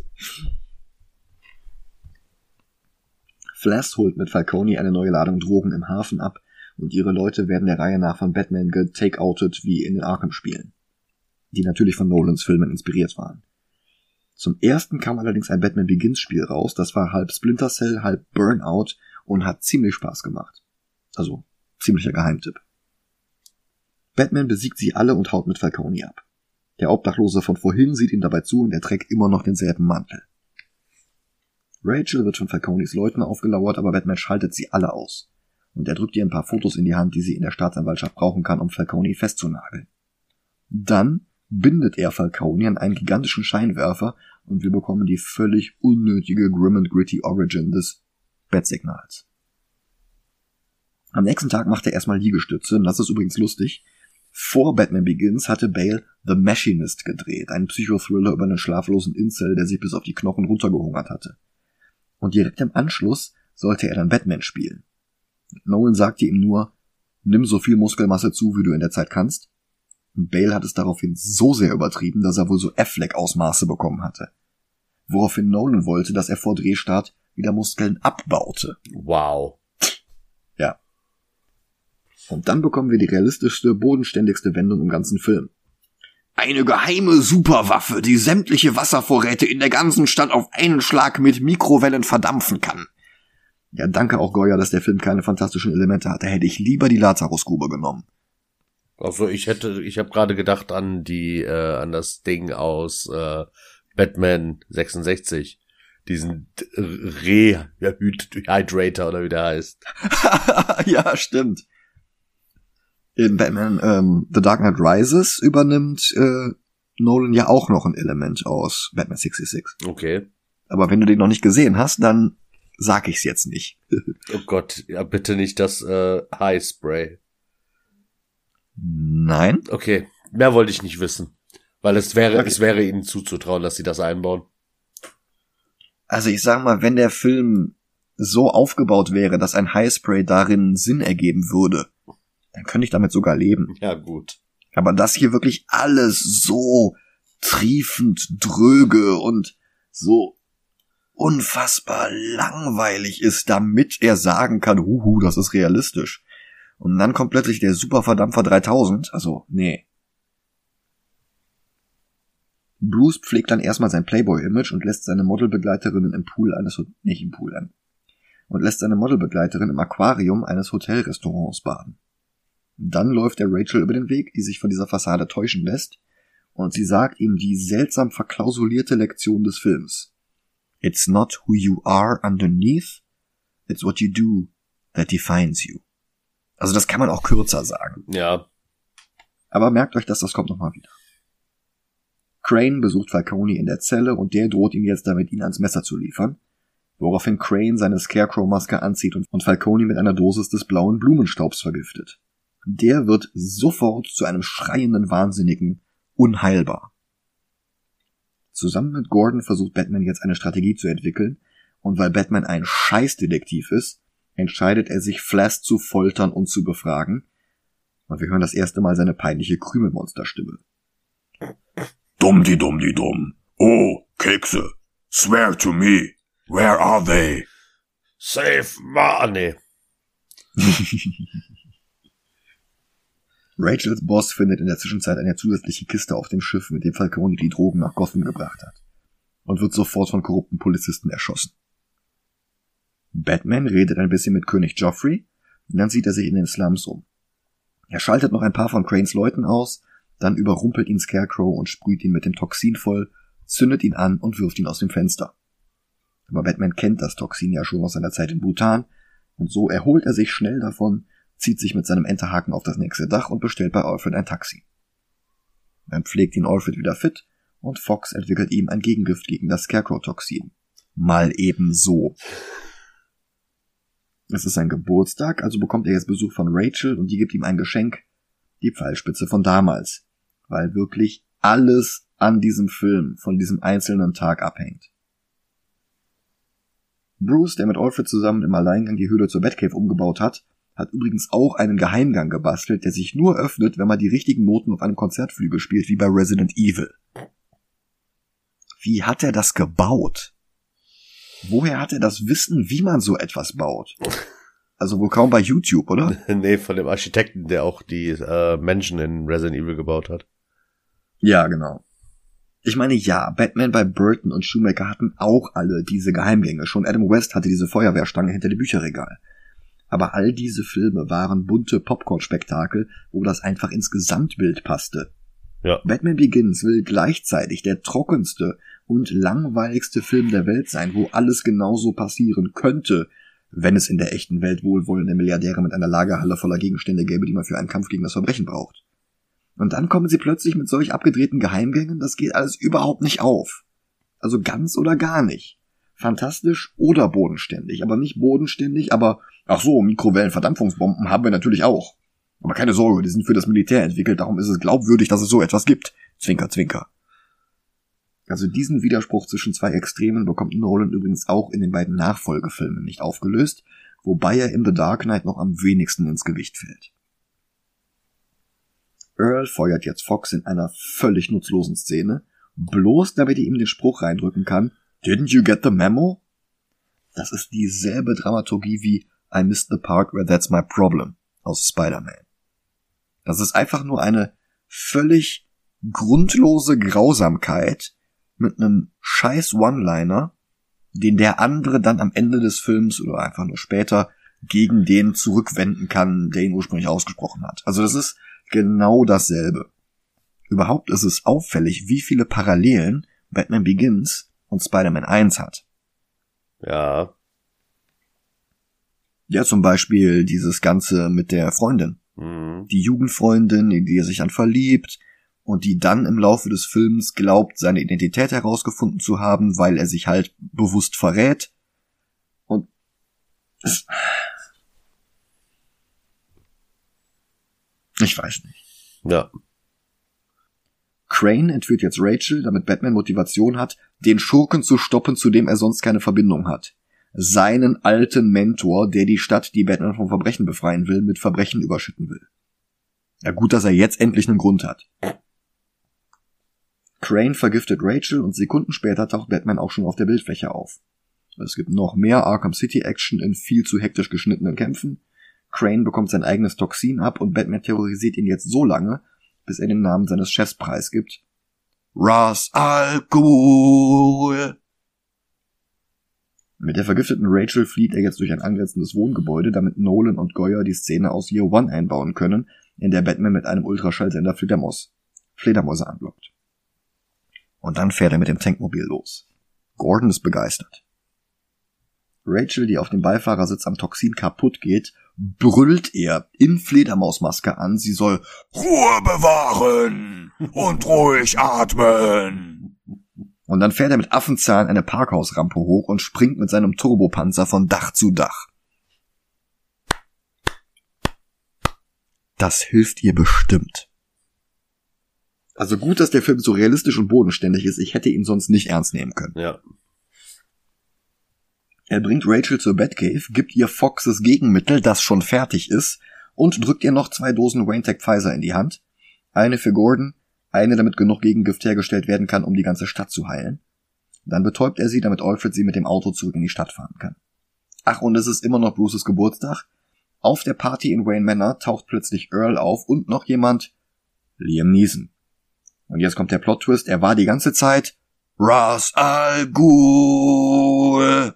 Flash holt mit Falcone eine neue Ladung Drogen im Hafen ab und ihre Leute werden der Reihe nach von Batman getakeoutet wie in den Arkham-Spielen, die natürlich von Nolans Filmen inspiriert waren. Zum ersten kam allerdings ein Batman Begins Spiel raus, das war halb Splinter Cell, halb Burnout und hat ziemlich Spaß gemacht. Also, ziemlicher Geheimtipp. Batman besiegt sie alle und haut mit Falcone ab. Der Obdachlose von vorhin sieht ihm dabei zu und er trägt immer noch denselben Mantel. Rachel wird von Falcones Leuten aufgelauert, aber Batman schaltet sie alle aus. Und er drückt ihr ein paar Fotos in die Hand, die sie in der Staatsanwaltschaft brauchen kann, um Falcone festzunageln. Dann bindet er Falcone an einen gigantischen Scheinwerfer und wir bekommen die völlig unnötige Grim and Gritty Origin des Bettsignals. Am nächsten Tag macht er erstmal Liegestütze, und das ist übrigens lustig. Vor Batman Begins hatte Bale The Machinist gedreht, einen Psychothriller über einen schlaflosen Incel, der sich bis auf die Knochen runtergehungert hatte. Und direkt im Anschluss sollte er dann Batman spielen. Nolan sagte ihm nur, nimm so viel Muskelmasse zu, wie du in der Zeit kannst. Und Bale hat es daraufhin so sehr übertrieben, dass er wohl so Affleck-Ausmaße bekommen hatte. Woraufhin Nolan wollte, dass er vor Drehstart wieder Muskeln abbaute. Wow. Ja. Und dann bekommen wir die realistischste, bodenständigste Wendung im ganzen Film. Eine geheime Superwaffe, die sämtliche Wasservorräte in der ganzen Stadt auf einen Schlag mit Mikrowellen verdampfen kann. Ja, danke auch Goya, dass der Film keine fantastischen Elemente hatte. Hätte ich lieber die Lazarus-Grube genommen. Also ich hätte, ich habe gerade gedacht an die, äh, an das Ding aus äh, Batman 66 diesen Rehydrator oder wie der heißt. ja, stimmt. In Batman ähm, The Dark Knight Rises übernimmt äh, Nolan ja auch noch ein Element aus Batman 66. Okay. Aber wenn du den noch nicht gesehen hast, dann sag ich's jetzt nicht. oh Gott, ja bitte nicht das äh, High Spray. Nein. Okay, mehr wollte ich nicht wissen, weil es wäre okay. es wäre ihnen zuzutrauen, dass sie das einbauen. Also ich sag mal, wenn der Film so aufgebaut wäre, dass ein Highspray darin Sinn ergeben würde, dann könnte ich damit sogar leben. Ja, gut. Aber das hier wirklich alles so triefend dröge und so unfassbar langweilig ist, damit er sagen kann, huhu, das ist realistisch. Und dann kommt plötzlich der Superverdampfer 3000, also nee, Bruce pflegt dann erstmal sein Playboy-Image und lässt seine Modelbegleiterinnen im Pool eines, nicht im Pool an, und lässt seine Modelbegleiterin im Aquarium eines Hotelrestaurants baden. Dann läuft er Rachel über den Weg, die sich von dieser Fassade täuschen lässt, und sie sagt ihm die seltsam verklausulierte Lektion des Films. It's not who you are underneath, it's what you do that defines you. Also das kann man auch kürzer sagen. Ja. Aber merkt euch, dass das kommt nochmal wieder. Crane besucht Falcone in der Zelle und der droht ihm jetzt damit, ihn ans Messer zu liefern, woraufhin Crane seine Scarecrow-Maske anzieht und Falcone mit einer Dosis des blauen Blumenstaubs vergiftet. Der wird sofort zu einem schreienden Wahnsinnigen unheilbar. Zusammen mit Gordon versucht Batman jetzt eine Strategie zu entwickeln, und weil Batman ein Scheißdetektiv ist, entscheidet er sich, Flash zu foltern und zu befragen, und wir hören das erste Mal seine peinliche Krümelmonsterstimme. Dumm die dumm die dumm. Oh, Kekse. Swear to me. Where are they? Save money. Rachels Boss findet in der Zwischenzeit eine zusätzliche Kiste auf dem Schiff, mit dem Falcone die Drogen nach Gotham gebracht hat. Und wird sofort von korrupten Polizisten erschossen. Batman redet ein bisschen mit König Joffrey, und dann sieht er sich in den Slums um. Er schaltet noch ein paar von Cranes Leuten aus dann überrumpelt ihn Scarecrow und sprüht ihn mit dem Toxin voll, zündet ihn an und wirft ihn aus dem Fenster. Aber Batman kennt das Toxin ja schon aus seiner Zeit in Bhutan, und so erholt er sich schnell davon, zieht sich mit seinem Enterhaken auf das nächste Dach und bestellt bei Alfred ein Taxi. Dann pflegt ihn Alfred wieder fit und Fox entwickelt ihm ein Gegengift gegen das Scarecrow-Toxin. Mal eben so. Es ist sein Geburtstag, also bekommt er jetzt Besuch von Rachel und die gibt ihm ein Geschenk, die Pfeilspitze von damals, weil wirklich alles an diesem Film von diesem einzelnen Tag abhängt. Bruce, der mit Alfred zusammen im Alleingang die Höhle zur Batcave umgebaut hat, hat übrigens auch einen Geheimgang gebastelt, der sich nur öffnet, wenn man die richtigen Noten auf einem Konzertflügel spielt, wie bei Resident Evil. Wie hat er das gebaut? Woher hat er das Wissen, wie man so etwas baut? Also wohl kaum bei YouTube, oder? nee, von dem Architekten, der auch die äh, Menschen in Resident Evil gebaut hat. Ja, genau. Ich meine, ja, Batman bei Burton und Shoemaker hatten auch alle diese Geheimgänge. Schon Adam West hatte diese Feuerwehrstange hinter dem Bücherregal. Aber all diese Filme waren bunte Popcorn-Spektakel, wo das einfach ins Gesamtbild passte. Ja. Batman Begins will gleichzeitig der trockenste und langweiligste Film der Welt sein, wo alles genauso passieren könnte, wenn es in der echten Welt wohlwollende Milliardäre mit einer Lagerhalle voller Gegenstände gäbe, die man für einen Kampf gegen das Verbrechen braucht. Und dann kommen sie plötzlich mit solch abgedrehten Geheimgängen, das geht alles überhaupt nicht auf. Also ganz oder gar nicht. Fantastisch oder bodenständig, aber nicht bodenständig, aber ach so, Mikrowellenverdampfungsbomben haben wir natürlich auch. Aber keine Sorge, die sind für das Militär entwickelt, darum ist es glaubwürdig, dass es so etwas gibt. Zwinker, zwinker. Also diesen Widerspruch zwischen zwei Extremen bekommt Nolan übrigens auch in den beiden Nachfolgefilmen nicht aufgelöst, wobei er in The Dark Knight noch am wenigsten ins Gewicht fällt. Earl feuert jetzt Fox in einer völlig nutzlosen Szene, bloß damit er ihm den Spruch reindrücken kann, Didn't you get the memo? Das ist dieselbe Dramaturgie wie I missed the part where that's my problem aus Spider-Man. Das ist einfach nur eine völlig grundlose Grausamkeit mit einem scheiß One-Liner, den der andere dann am Ende des Films oder einfach nur später gegen den zurückwenden kann, der ihn ursprünglich ausgesprochen hat. Also das ist genau dasselbe. Überhaupt ist es auffällig, wie viele Parallelen Batman Begins und Spider-Man 1 hat. Ja. Ja, zum Beispiel dieses Ganze mit der Freundin. Mhm. Die Jugendfreundin, in die er sich dann verliebt und die dann im Laufe des Films glaubt, seine Identität herausgefunden zu haben, weil er sich halt bewusst verrät. Und Ich weiß nicht. Ja. Crane entführt jetzt Rachel, damit Batman Motivation hat, den Schurken zu stoppen, zu dem er sonst keine Verbindung hat. Seinen alten Mentor, der die Stadt, die Batman vom Verbrechen befreien will, mit Verbrechen überschütten will. Ja gut, dass er jetzt endlich einen Grund hat. Crane vergiftet Rachel und Sekunden später taucht Batman auch schon auf der Bildfläche auf. Es gibt noch mehr Arkham City Action in viel zu hektisch geschnittenen Kämpfen Crane bekommt sein eigenes Toxin ab und Batman terrorisiert ihn jetzt so lange, bis er den Namen seines Chefs preisgibt. Ras Al Ghul. Mit der vergifteten Rachel flieht er jetzt durch ein angrenzendes Wohngebäude, damit Nolan und Goyer die Szene aus Year One einbauen können, in der Batman mit einem Ultraschallsender Fledermaus, Fledermäuse anlockt. Und dann fährt er mit dem Tankmobil los. Gordon ist begeistert. Rachel, die auf dem Beifahrersitz am Toxin kaputt geht, brüllt er in Fledermausmaske an, sie soll Ruhe bewahren und ruhig atmen. Und dann fährt er mit Affenzahn eine Parkhausrampe hoch und springt mit seinem Turbopanzer von Dach zu Dach. Das hilft ihr bestimmt. Also gut, dass der Film so realistisch und bodenständig ist. Ich hätte ihn sonst nicht ernst nehmen können. Ja. Er bringt Rachel zur Batcave, gibt ihr Foxes Gegenmittel, das schon fertig ist, und drückt ihr noch zwei Dosen Wayne-Tech Pfizer in die Hand. Eine für Gordon, eine damit genug Gegengift hergestellt werden kann, um die ganze Stadt zu heilen. Dann betäubt er sie, damit Alfred sie mit dem Auto zurück in die Stadt fahren kann. Ach, und es ist immer noch Bruces Geburtstag. Auf der Party in Wayne Manor taucht plötzlich Earl auf und noch jemand, Liam Neeson. Und jetzt kommt der Plot-Twist, er war die ganze Zeit Ras Al Ghul.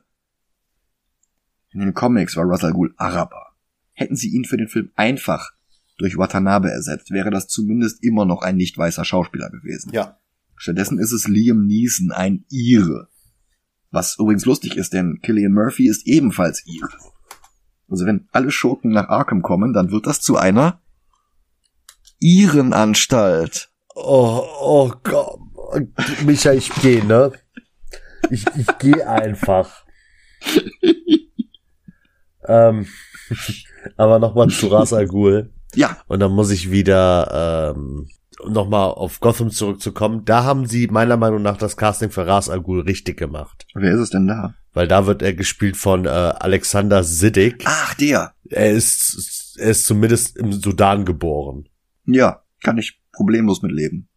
In den Comics war Russell Ghul Araber. Hätten sie ihn für den Film einfach durch Watanabe ersetzt, wäre das zumindest immer noch ein nicht weißer Schauspieler gewesen. Ja. Stattdessen ist es Liam Neeson, ein Ire. Was übrigens lustig ist, denn Killian Murphy ist ebenfalls Ire. Also wenn alle Schurken nach Arkham kommen, dann wird das zu einer Irenanstalt. Oh, oh Gott. Micha, ich geh, ne? Ich, ich geh einfach. ähm, aber nochmal zu Ras Al Ghul. Ja. Und dann muss ich wieder ähm, nochmal auf Gotham zurückzukommen. Da haben sie meiner Meinung nach das Casting für Ras Al Ghul richtig gemacht. Wer ist es denn da? Weil da wird er gespielt von äh, Alexander Siddig. Ach, der. Er ist, er ist zumindest im Sudan geboren. Ja, kann ich problemlos mitleben.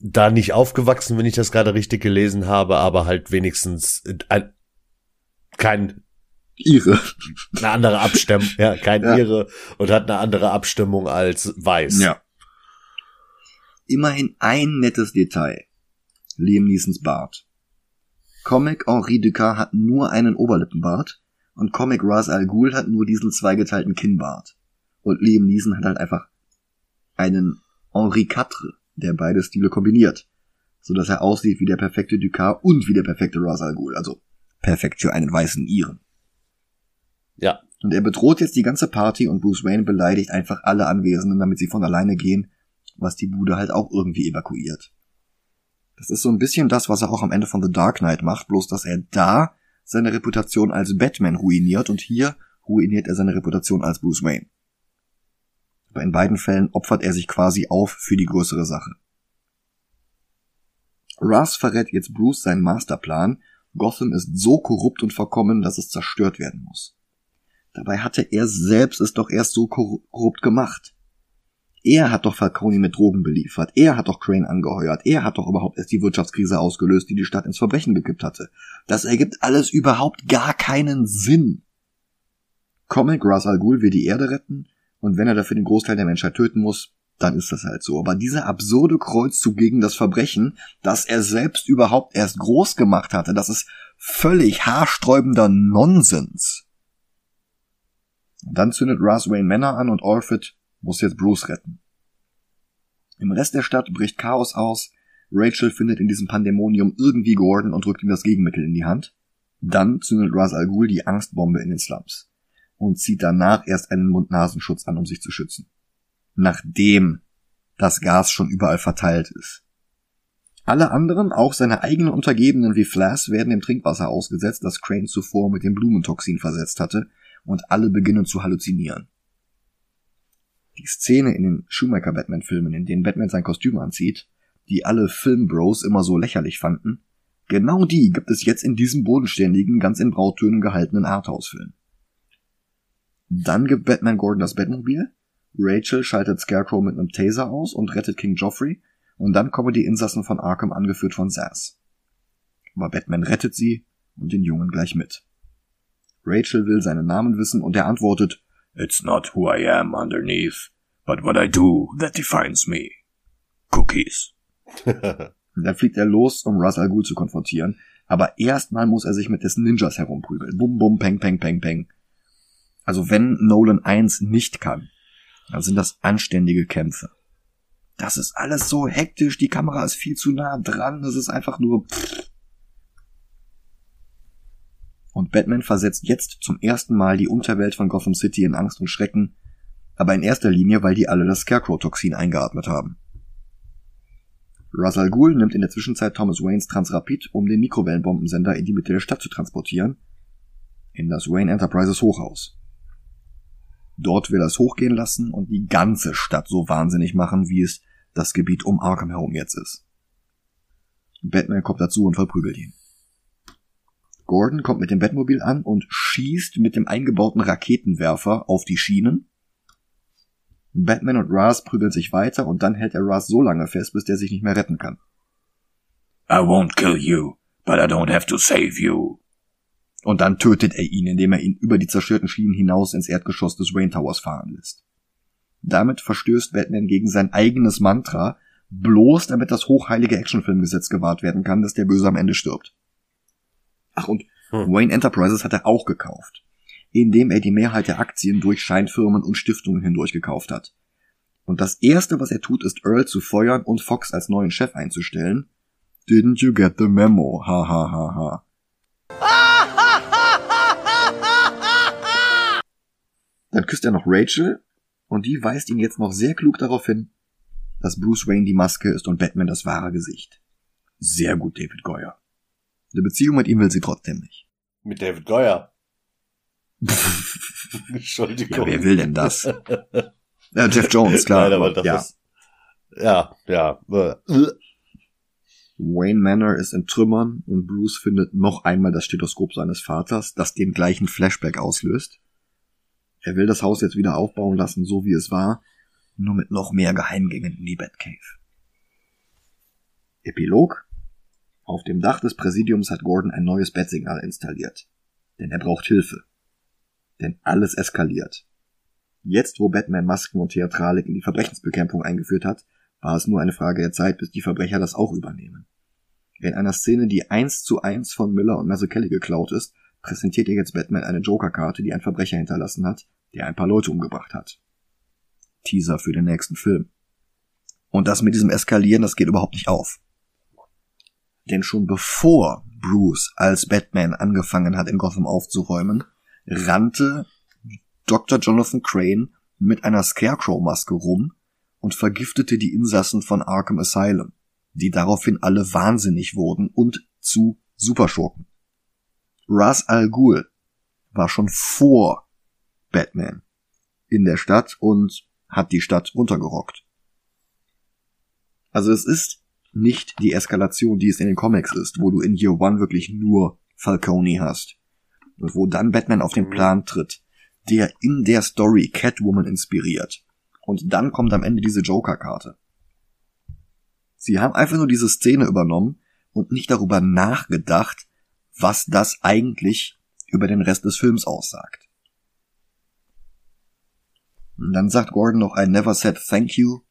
Da nicht aufgewachsen, wenn ich das gerade richtig gelesen habe, aber halt wenigstens ein, kein Ihre. Eine andere Abstimmung, ja, kein ja. Ihre und hat eine andere Abstimmung als Weiß. Ja. Immerhin ein nettes Detail. Liam Neesons Bart. Comic Henri Ducas hat nur einen Oberlippenbart und Comic Ras Al Ghul hat nur diesen zweigeteilten Kinnbart. Und Liam Neeson hat halt einfach einen Henri Quatre, der beide Stile kombiniert, so dass er aussieht wie der perfekte Ducas und wie der perfekte Ras Al Ghul, also perfekt für einen weißen Iren. Ja. Und er bedroht jetzt die ganze Party und Bruce Wayne beleidigt einfach alle Anwesenden, damit sie von alleine gehen, was die Bude halt auch irgendwie evakuiert. Das ist so ein bisschen das, was er auch am Ende von The Dark Knight macht, bloß dass er da seine Reputation als Batman ruiniert und hier ruiniert er seine Reputation als Bruce Wayne. Aber in beiden Fällen opfert er sich quasi auf für die größere Sache. Russ verrät jetzt Bruce seinen Masterplan. Gotham ist so korrupt und verkommen, dass es zerstört werden muss. Dabei hatte er selbst es doch erst so korrupt gemacht. Er hat doch Falcone mit Drogen beliefert. Er hat doch Crane angeheuert. Er hat doch überhaupt erst die Wirtschaftskrise ausgelöst, die die Stadt ins Verbrechen gekippt hatte. Das ergibt alles überhaupt gar keinen Sinn. Comic Ras Al Ghul will die Erde retten und wenn er dafür den Großteil der Menschheit töten muss, dann ist das halt so. Aber dieser absurde Kreuzzug gegen das Verbrechen, das er selbst überhaupt erst groß gemacht hatte, das ist völlig haarsträubender Nonsens. Dann zündet Ras Wayne Männer an und Alfred muss jetzt Bruce retten. Im Rest der Stadt bricht Chaos aus. Rachel findet in diesem Pandemonium irgendwie Gordon und drückt ihm das Gegenmittel in die Hand. Dann zündet Ras Al Ghul die Angstbombe in den Slums und zieht danach erst einen Mund-Nasenschutz an, um sich zu schützen. Nachdem das Gas schon überall verteilt ist. Alle anderen, auch seine eigenen Untergebenen wie Flass, werden im Trinkwasser ausgesetzt, das Crane zuvor mit dem Blumentoxin versetzt hatte, und alle beginnen zu halluzinieren. Die Szene in den Schumacher-Batman-Filmen, in denen Batman sein Kostüm anzieht, die alle Filmbros immer so lächerlich fanden, genau die gibt es jetzt in diesem bodenständigen, ganz in Brautönen gehaltenen Arthouse-Film. Dann gibt Batman Gordon das Batmobil, Rachel schaltet Scarecrow mit einem Taser aus und rettet King Joffrey, und dann kommen die Insassen von Arkham angeführt von Sass. Aber Batman rettet sie und den Jungen gleich mit. Rachel will seinen Namen wissen und er antwortet, It's not who I am underneath, but what I do that defines me. Cookies. dann fliegt er los, um Ras Al Ghul zu konfrontieren, aber erstmal muss er sich mit dessen Ninjas herumprügeln. Bum bum, peng peng peng peng. Also wenn Nolan 1 nicht kann, dann sind das anständige Kämpfe. Das ist alles so hektisch, die Kamera ist viel zu nah dran, das ist einfach nur pff. Und Batman versetzt jetzt zum ersten Mal die Unterwelt von Gotham City in Angst und Schrecken, aber in erster Linie, weil die alle das Scarecrow-Toxin eingeatmet haben. Russell Ghul nimmt in der Zwischenzeit Thomas Waynes Transrapid, um den Mikrowellenbombensender in die Mitte der Stadt zu transportieren, in das Wayne Enterprises Hochhaus. Dort will er es hochgehen lassen und die ganze Stadt so wahnsinnig machen, wie es das Gebiet um Arkham herum jetzt ist. Batman kommt dazu und verprügelt ihn. Gordon kommt mit dem Batmobil an und schießt mit dem eingebauten Raketenwerfer auf die Schienen. Batman und Raz prügeln sich weiter und dann hält er Raz so lange fest, bis der sich nicht mehr retten kann. I won't kill you, but I don't have to save you. Und dann tötet er ihn, indem er ihn über die zerstörten Schienen hinaus ins Erdgeschoss des Wayne Towers fahren lässt. Damit verstößt Batman gegen sein eigenes Mantra, bloß damit das hochheilige Actionfilmgesetz gewahrt werden kann, dass der Böse am Ende stirbt. Ach, und hm. Wayne Enterprises hat er auch gekauft, indem er die Mehrheit der Aktien durch Scheinfirmen und Stiftungen hindurch gekauft hat. Und das erste, was er tut, ist Earl zu feuern und Fox als neuen Chef einzustellen, Didn't you get the memo? Ha ha ha ha. Dann küsst er noch Rachel und die weist ihn jetzt noch sehr klug darauf hin, dass Bruce Wayne die Maske ist und Batman das wahre Gesicht. Sehr gut, David Goyer. Eine Beziehung mit ihm will sie trotzdem nicht. Mit David Goyer? Entschuldigung. Ja, wer will denn das? ja, Jeff Jones, klar. Nein, aber das ja. Ist, ja, ja. Wayne Manor ist in Trümmern und Bruce findet noch einmal das Stethoskop seines Vaters, das den gleichen Flashback auslöst. Er will das Haus jetzt wieder aufbauen lassen, so wie es war, nur mit noch mehr Geheimgängen in die Batcave. Epilog Auf dem Dach des Präsidiums hat Gordon ein neues Bat-Signal installiert. Denn er braucht Hilfe. Denn alles eskaliert. Jetzt, wo Batman Masken und Theatralik in die Verbrechensbekämpfung eingeführt hat, war es nur eine Frage der Zeit, bis die Verbrecher das auch übernehmen. In einer Szene, die eins zu eins von Miller und Mazzucchelli geklaut ist, präsentiert ihr jetzt Batman eine Joker-Karte, die ein Verbrecher hinterlassen hat, der ein paar Leute umgebracht hat. Teaser für den nächsten Film. Und das mit diesem Eskalieren, das geht überhaupt nicht auf. Denn schon bevor Bruce als Batman angefangen hat, in Gotham aufzuräumen, rannte Dr. Jonathan Crane mit einer Scarecrow-Maske rum und vergiftete die Insassen von Arkham Asylum, die daraufhin alle wahnsinnig wurden und zu Superschurken. Ras Al Ghul war schon vor Batman in der Stadt und hat die Stadt runtergerockt. Also es ist nicht die Eskalation, die es in den Comics ist, wo du in Year One wirklich nur Falcone hast. Und wo dann Batman auf den Plan tritt, der in der Story Catwoman inspiriert. Und dann kommt am Ende diese Joker-Karte. Sie haben einfach nur diese Szene übernommen und nicht darüber nachgedacht, was das eigentlich über den Rest des Films aussagt. Und dann sagt Gordon noch, I never said thank you.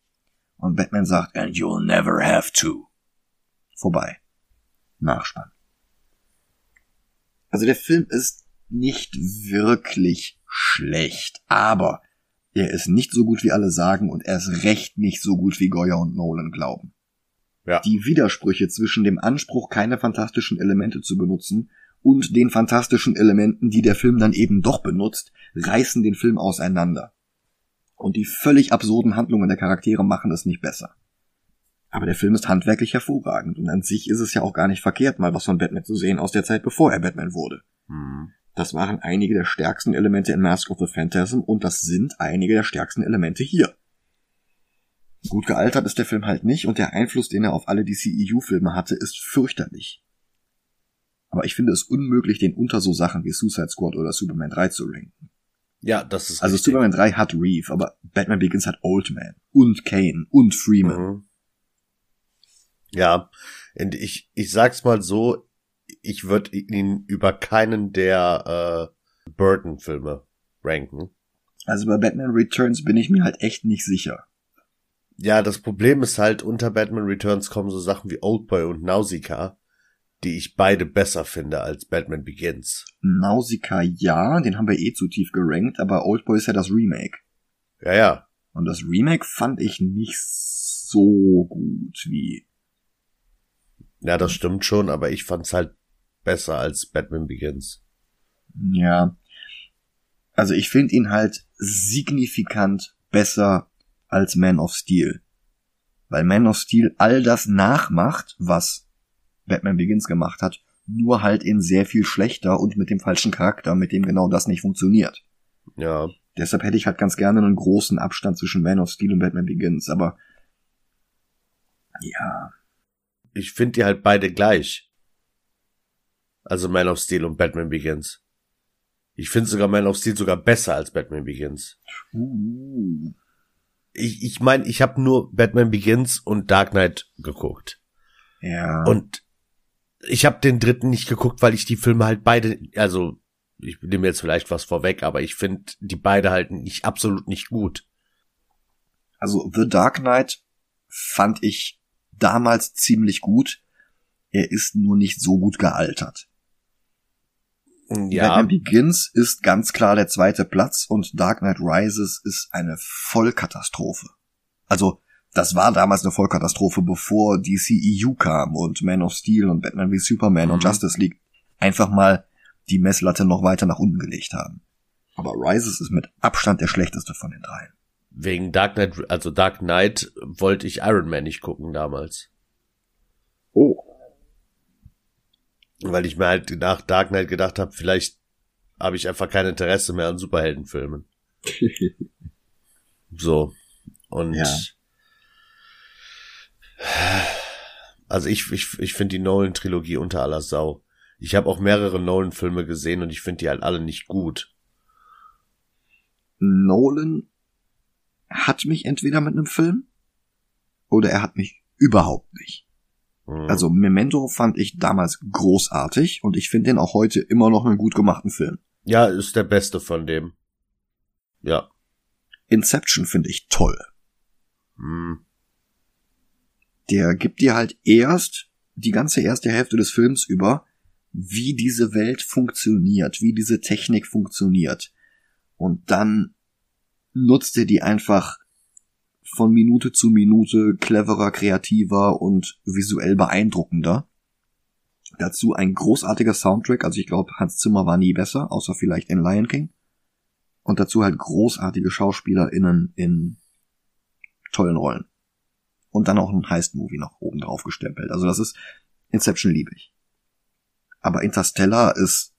Und Batman sagt, and you'll never have to. Vorbei. Nachspann. Also der Film ist nicht wirklich schlecht, aber er ist nicht so gut wie alle sagen und er ist recht nicht so gut wie Goya und Nolan glauben. Ja. Die Widersprüche zwischen dem Anspruch, keine fantastischen Elemente zu benutzen und den fantastischen Elementen, die der Film dann eben doch benutzt, reißen den Film auseinander. Und die völlig absurden Handlungen der Charaktere machen es nicht besser. Aber der Film ist handwerklich hervorragend und an sich ist es ja auch gar nicht verkehrt, mal was von Batman zu sehen aus der Zeit, bevor er Batman wurde. Mhm. Das waren einige der stärksten Elemente in Mask of the Phantasm und das sind einige der stärksten Elemente hier. Gut gealtert ist der Film halt nicht und der Einfluss, den er auf alle DCEU-Filme hatte, ist fürchterlich. Aber ich finde es unmöglich, den unter so Sachen wie Suicide Squad oder Superman 3 zu ranken. Ja, das ist Also richtig. Superman 3 hat Reeve, aber Batman Begins hat Oldman und Kane und Freeman. Mhm. Ja, und ich, ich sag's mal so, ich würde ihn über keinen der äh, Burton-Filme ranken. Also bei Batman Returns bin ich mir halt echt nicht sicher. Ja, das Problem ist halt, unter Batman Returns kommen so Sachen wie Oldboy und Nausicaa, die ich beide besser finde als Batman Begins. Nausicaa ja, den haben wir eh zu tief gerankt, aber Oldboy ist ja das Remake. Ja, ja. Und das Remake fand ich nicht so gut wie. Ja, das stimmt schon, aber ich fand's halt besser als Batman Begins. Ja. Also ich finde ihn halt signifikant besser als Man of Steel. Weil Man of Steel all das nachmacht, was Batman Begins gemacht hat, nur halt in sehr viel schlechter und mit dem falschen Charakter, mit dem genau das nicht funktioniert. Ja. Deshalb hätte ich halt ganz gerne einen großen Abstand zwischen Man of Steel und Batman Begins, aber ja. Ich finde die halt beide gleich. Also Man of Steel und Batman Begins. Ich finde sogar Man of Steel sogar besser als Batman Begins. Uh. Ich ich meine, ich habe nur Batman Begins und Dark Knight geguckt. Ja. Und ich habe den dritten nicht geguckt, weil ich die Filme halt beide, also ich nehme jetzt vielleicht was vorweg, aber ich finde die beide halt nicht absolut nicht gut. Also The Dark Knight fand ich damals ziemlich gut. Er ist nur nicht so gut gealtert. Ja. Batman Begins ist ganz klar der zweite Platz und Dark Knight Rises ist eine Vollkatastrophe. Also das war damals eine Vollkatastrophe, bevor die CEU kam und Man of Steel und Batman wie Superman mhm. und Justice League einfach mal die Messlatte noch weiter nach unten gelegt haben. Aber Rises ist mit Abstand der schlechteste von den dreien. Wegen Dark Knight, also Dark Knight wollte ich Iron Man nicht gucken damals. Oh. Weil ich mir halt nach Dark Knight gedacht habe, vielleicht habe ich einfach kein Interesse mehr an Superheldenfilmen. so. Und ja. Also ich, ich, ich finde die Nolan-Trilogie unter aller Sau. Ich habe auch mehrere Nolan-Filme gesehen und ich finde die halt alle nicht gut. Nolan hat mich entweder mit einem Film oder er hat mich überhaupt nicht. Mhm. Also Memento fand ich damals großartig und ich finde den auch heute immer noch einen gut gemachten Film. Ja, ist der beste von dem. Ja. Inception finde ich toll. Mhm. Der gibt dir halt erst die ganze erste Hälfte des Films über, wie diese Welt funktioniert, wie diese Technik funktioniert. Und dann nutzt er die einfach von Minute zu Minute cleverer, kreativer und visuell beeindruckender. Dazu ein großartiger Soundtrack, also ich glaube, Hans Zimmer war nie besser, außer vielleicht in Lion King. Und dazu halt großartige SchauspielerInnen in tollen Rollen. Und dann auch ein Heist-Movie noch oben drauf gestempelt. Also das ist Inception liebe ich. Aber Interstellar ist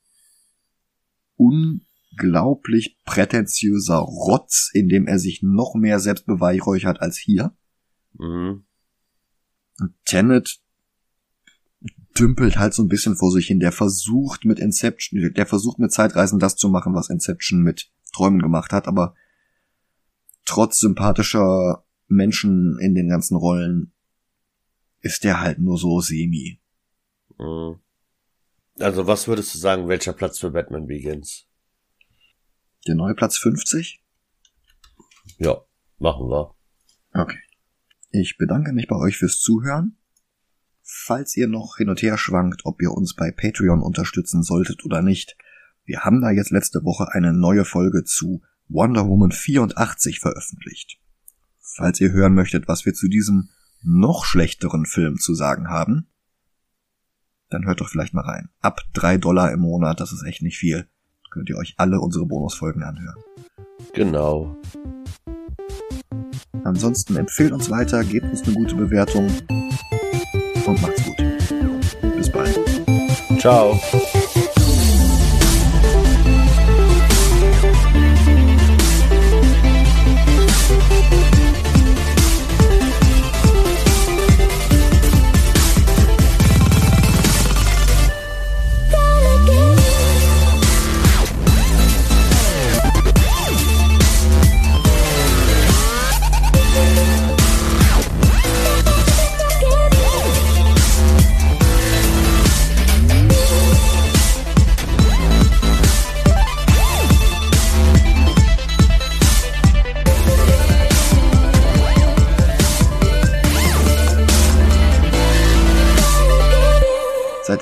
un unglaublich prätentiöser Rotz, in dem er sich noch mehr selbst beweihräuchert als hier. Mhm. Und Tenet dümpelt halt so ein bisschen vor sich hin. Der versucht mit Inception, der versucht mit Zeitreisen das zu machen, was Inception mit Träumen gemacht hat, aber trotz sympathischer Menschen in den ganzen Rollen ist der halt nur so semi. Mhm. Also was würdest du sagen, welcher Platz für Batman Begins? Der neue Platz 50? Ja, machen wir. Okay. Ich bedanke mich bei euch fürs Zuhören. Falls ihr noch hin und her schwankt, ob ihr uns bei Patreon unterstützen solltet oder nicht, wir haben da jetzt letzte Woche eine neue Folge zu Wonder Woman 84 veröffentlicht. Falls ihr hören möchtet, was wir zu diesem noch schlechteren Film zu sagen haben, dann hört doch vielleicht mal rein. Ab drei Dollar im Monat, das ist echt nicht viel könnt ihr euch alle unsere Bonusfolgen anhören. Genau. Ansonsten empfehlt uns weiter, gebt uns eine gute Bewertung und macht's gut. Bis bald. Ciao.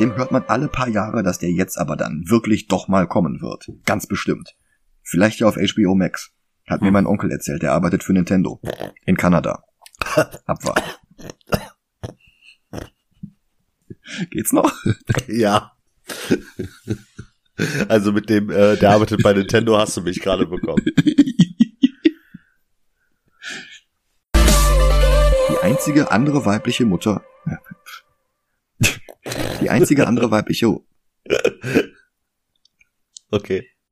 Seitdem hört man alle paar Jahre, dass der jetzt aber dann wirklich doch mal kommen wird. Ganz bestimmt. Vielleicht ja auf HBO Max. Hat mir hm. mein Onkel erzählt, der arbeitet für Nintendo. In Kanada. Abwarten. Geht's noch? Ja. Also mit dem, äh, der arbeitet bei Nintendo, hast du mich gerade bekommen. Die einzige andere weibliche Mutter. Die einzige andere weibliche. Okay.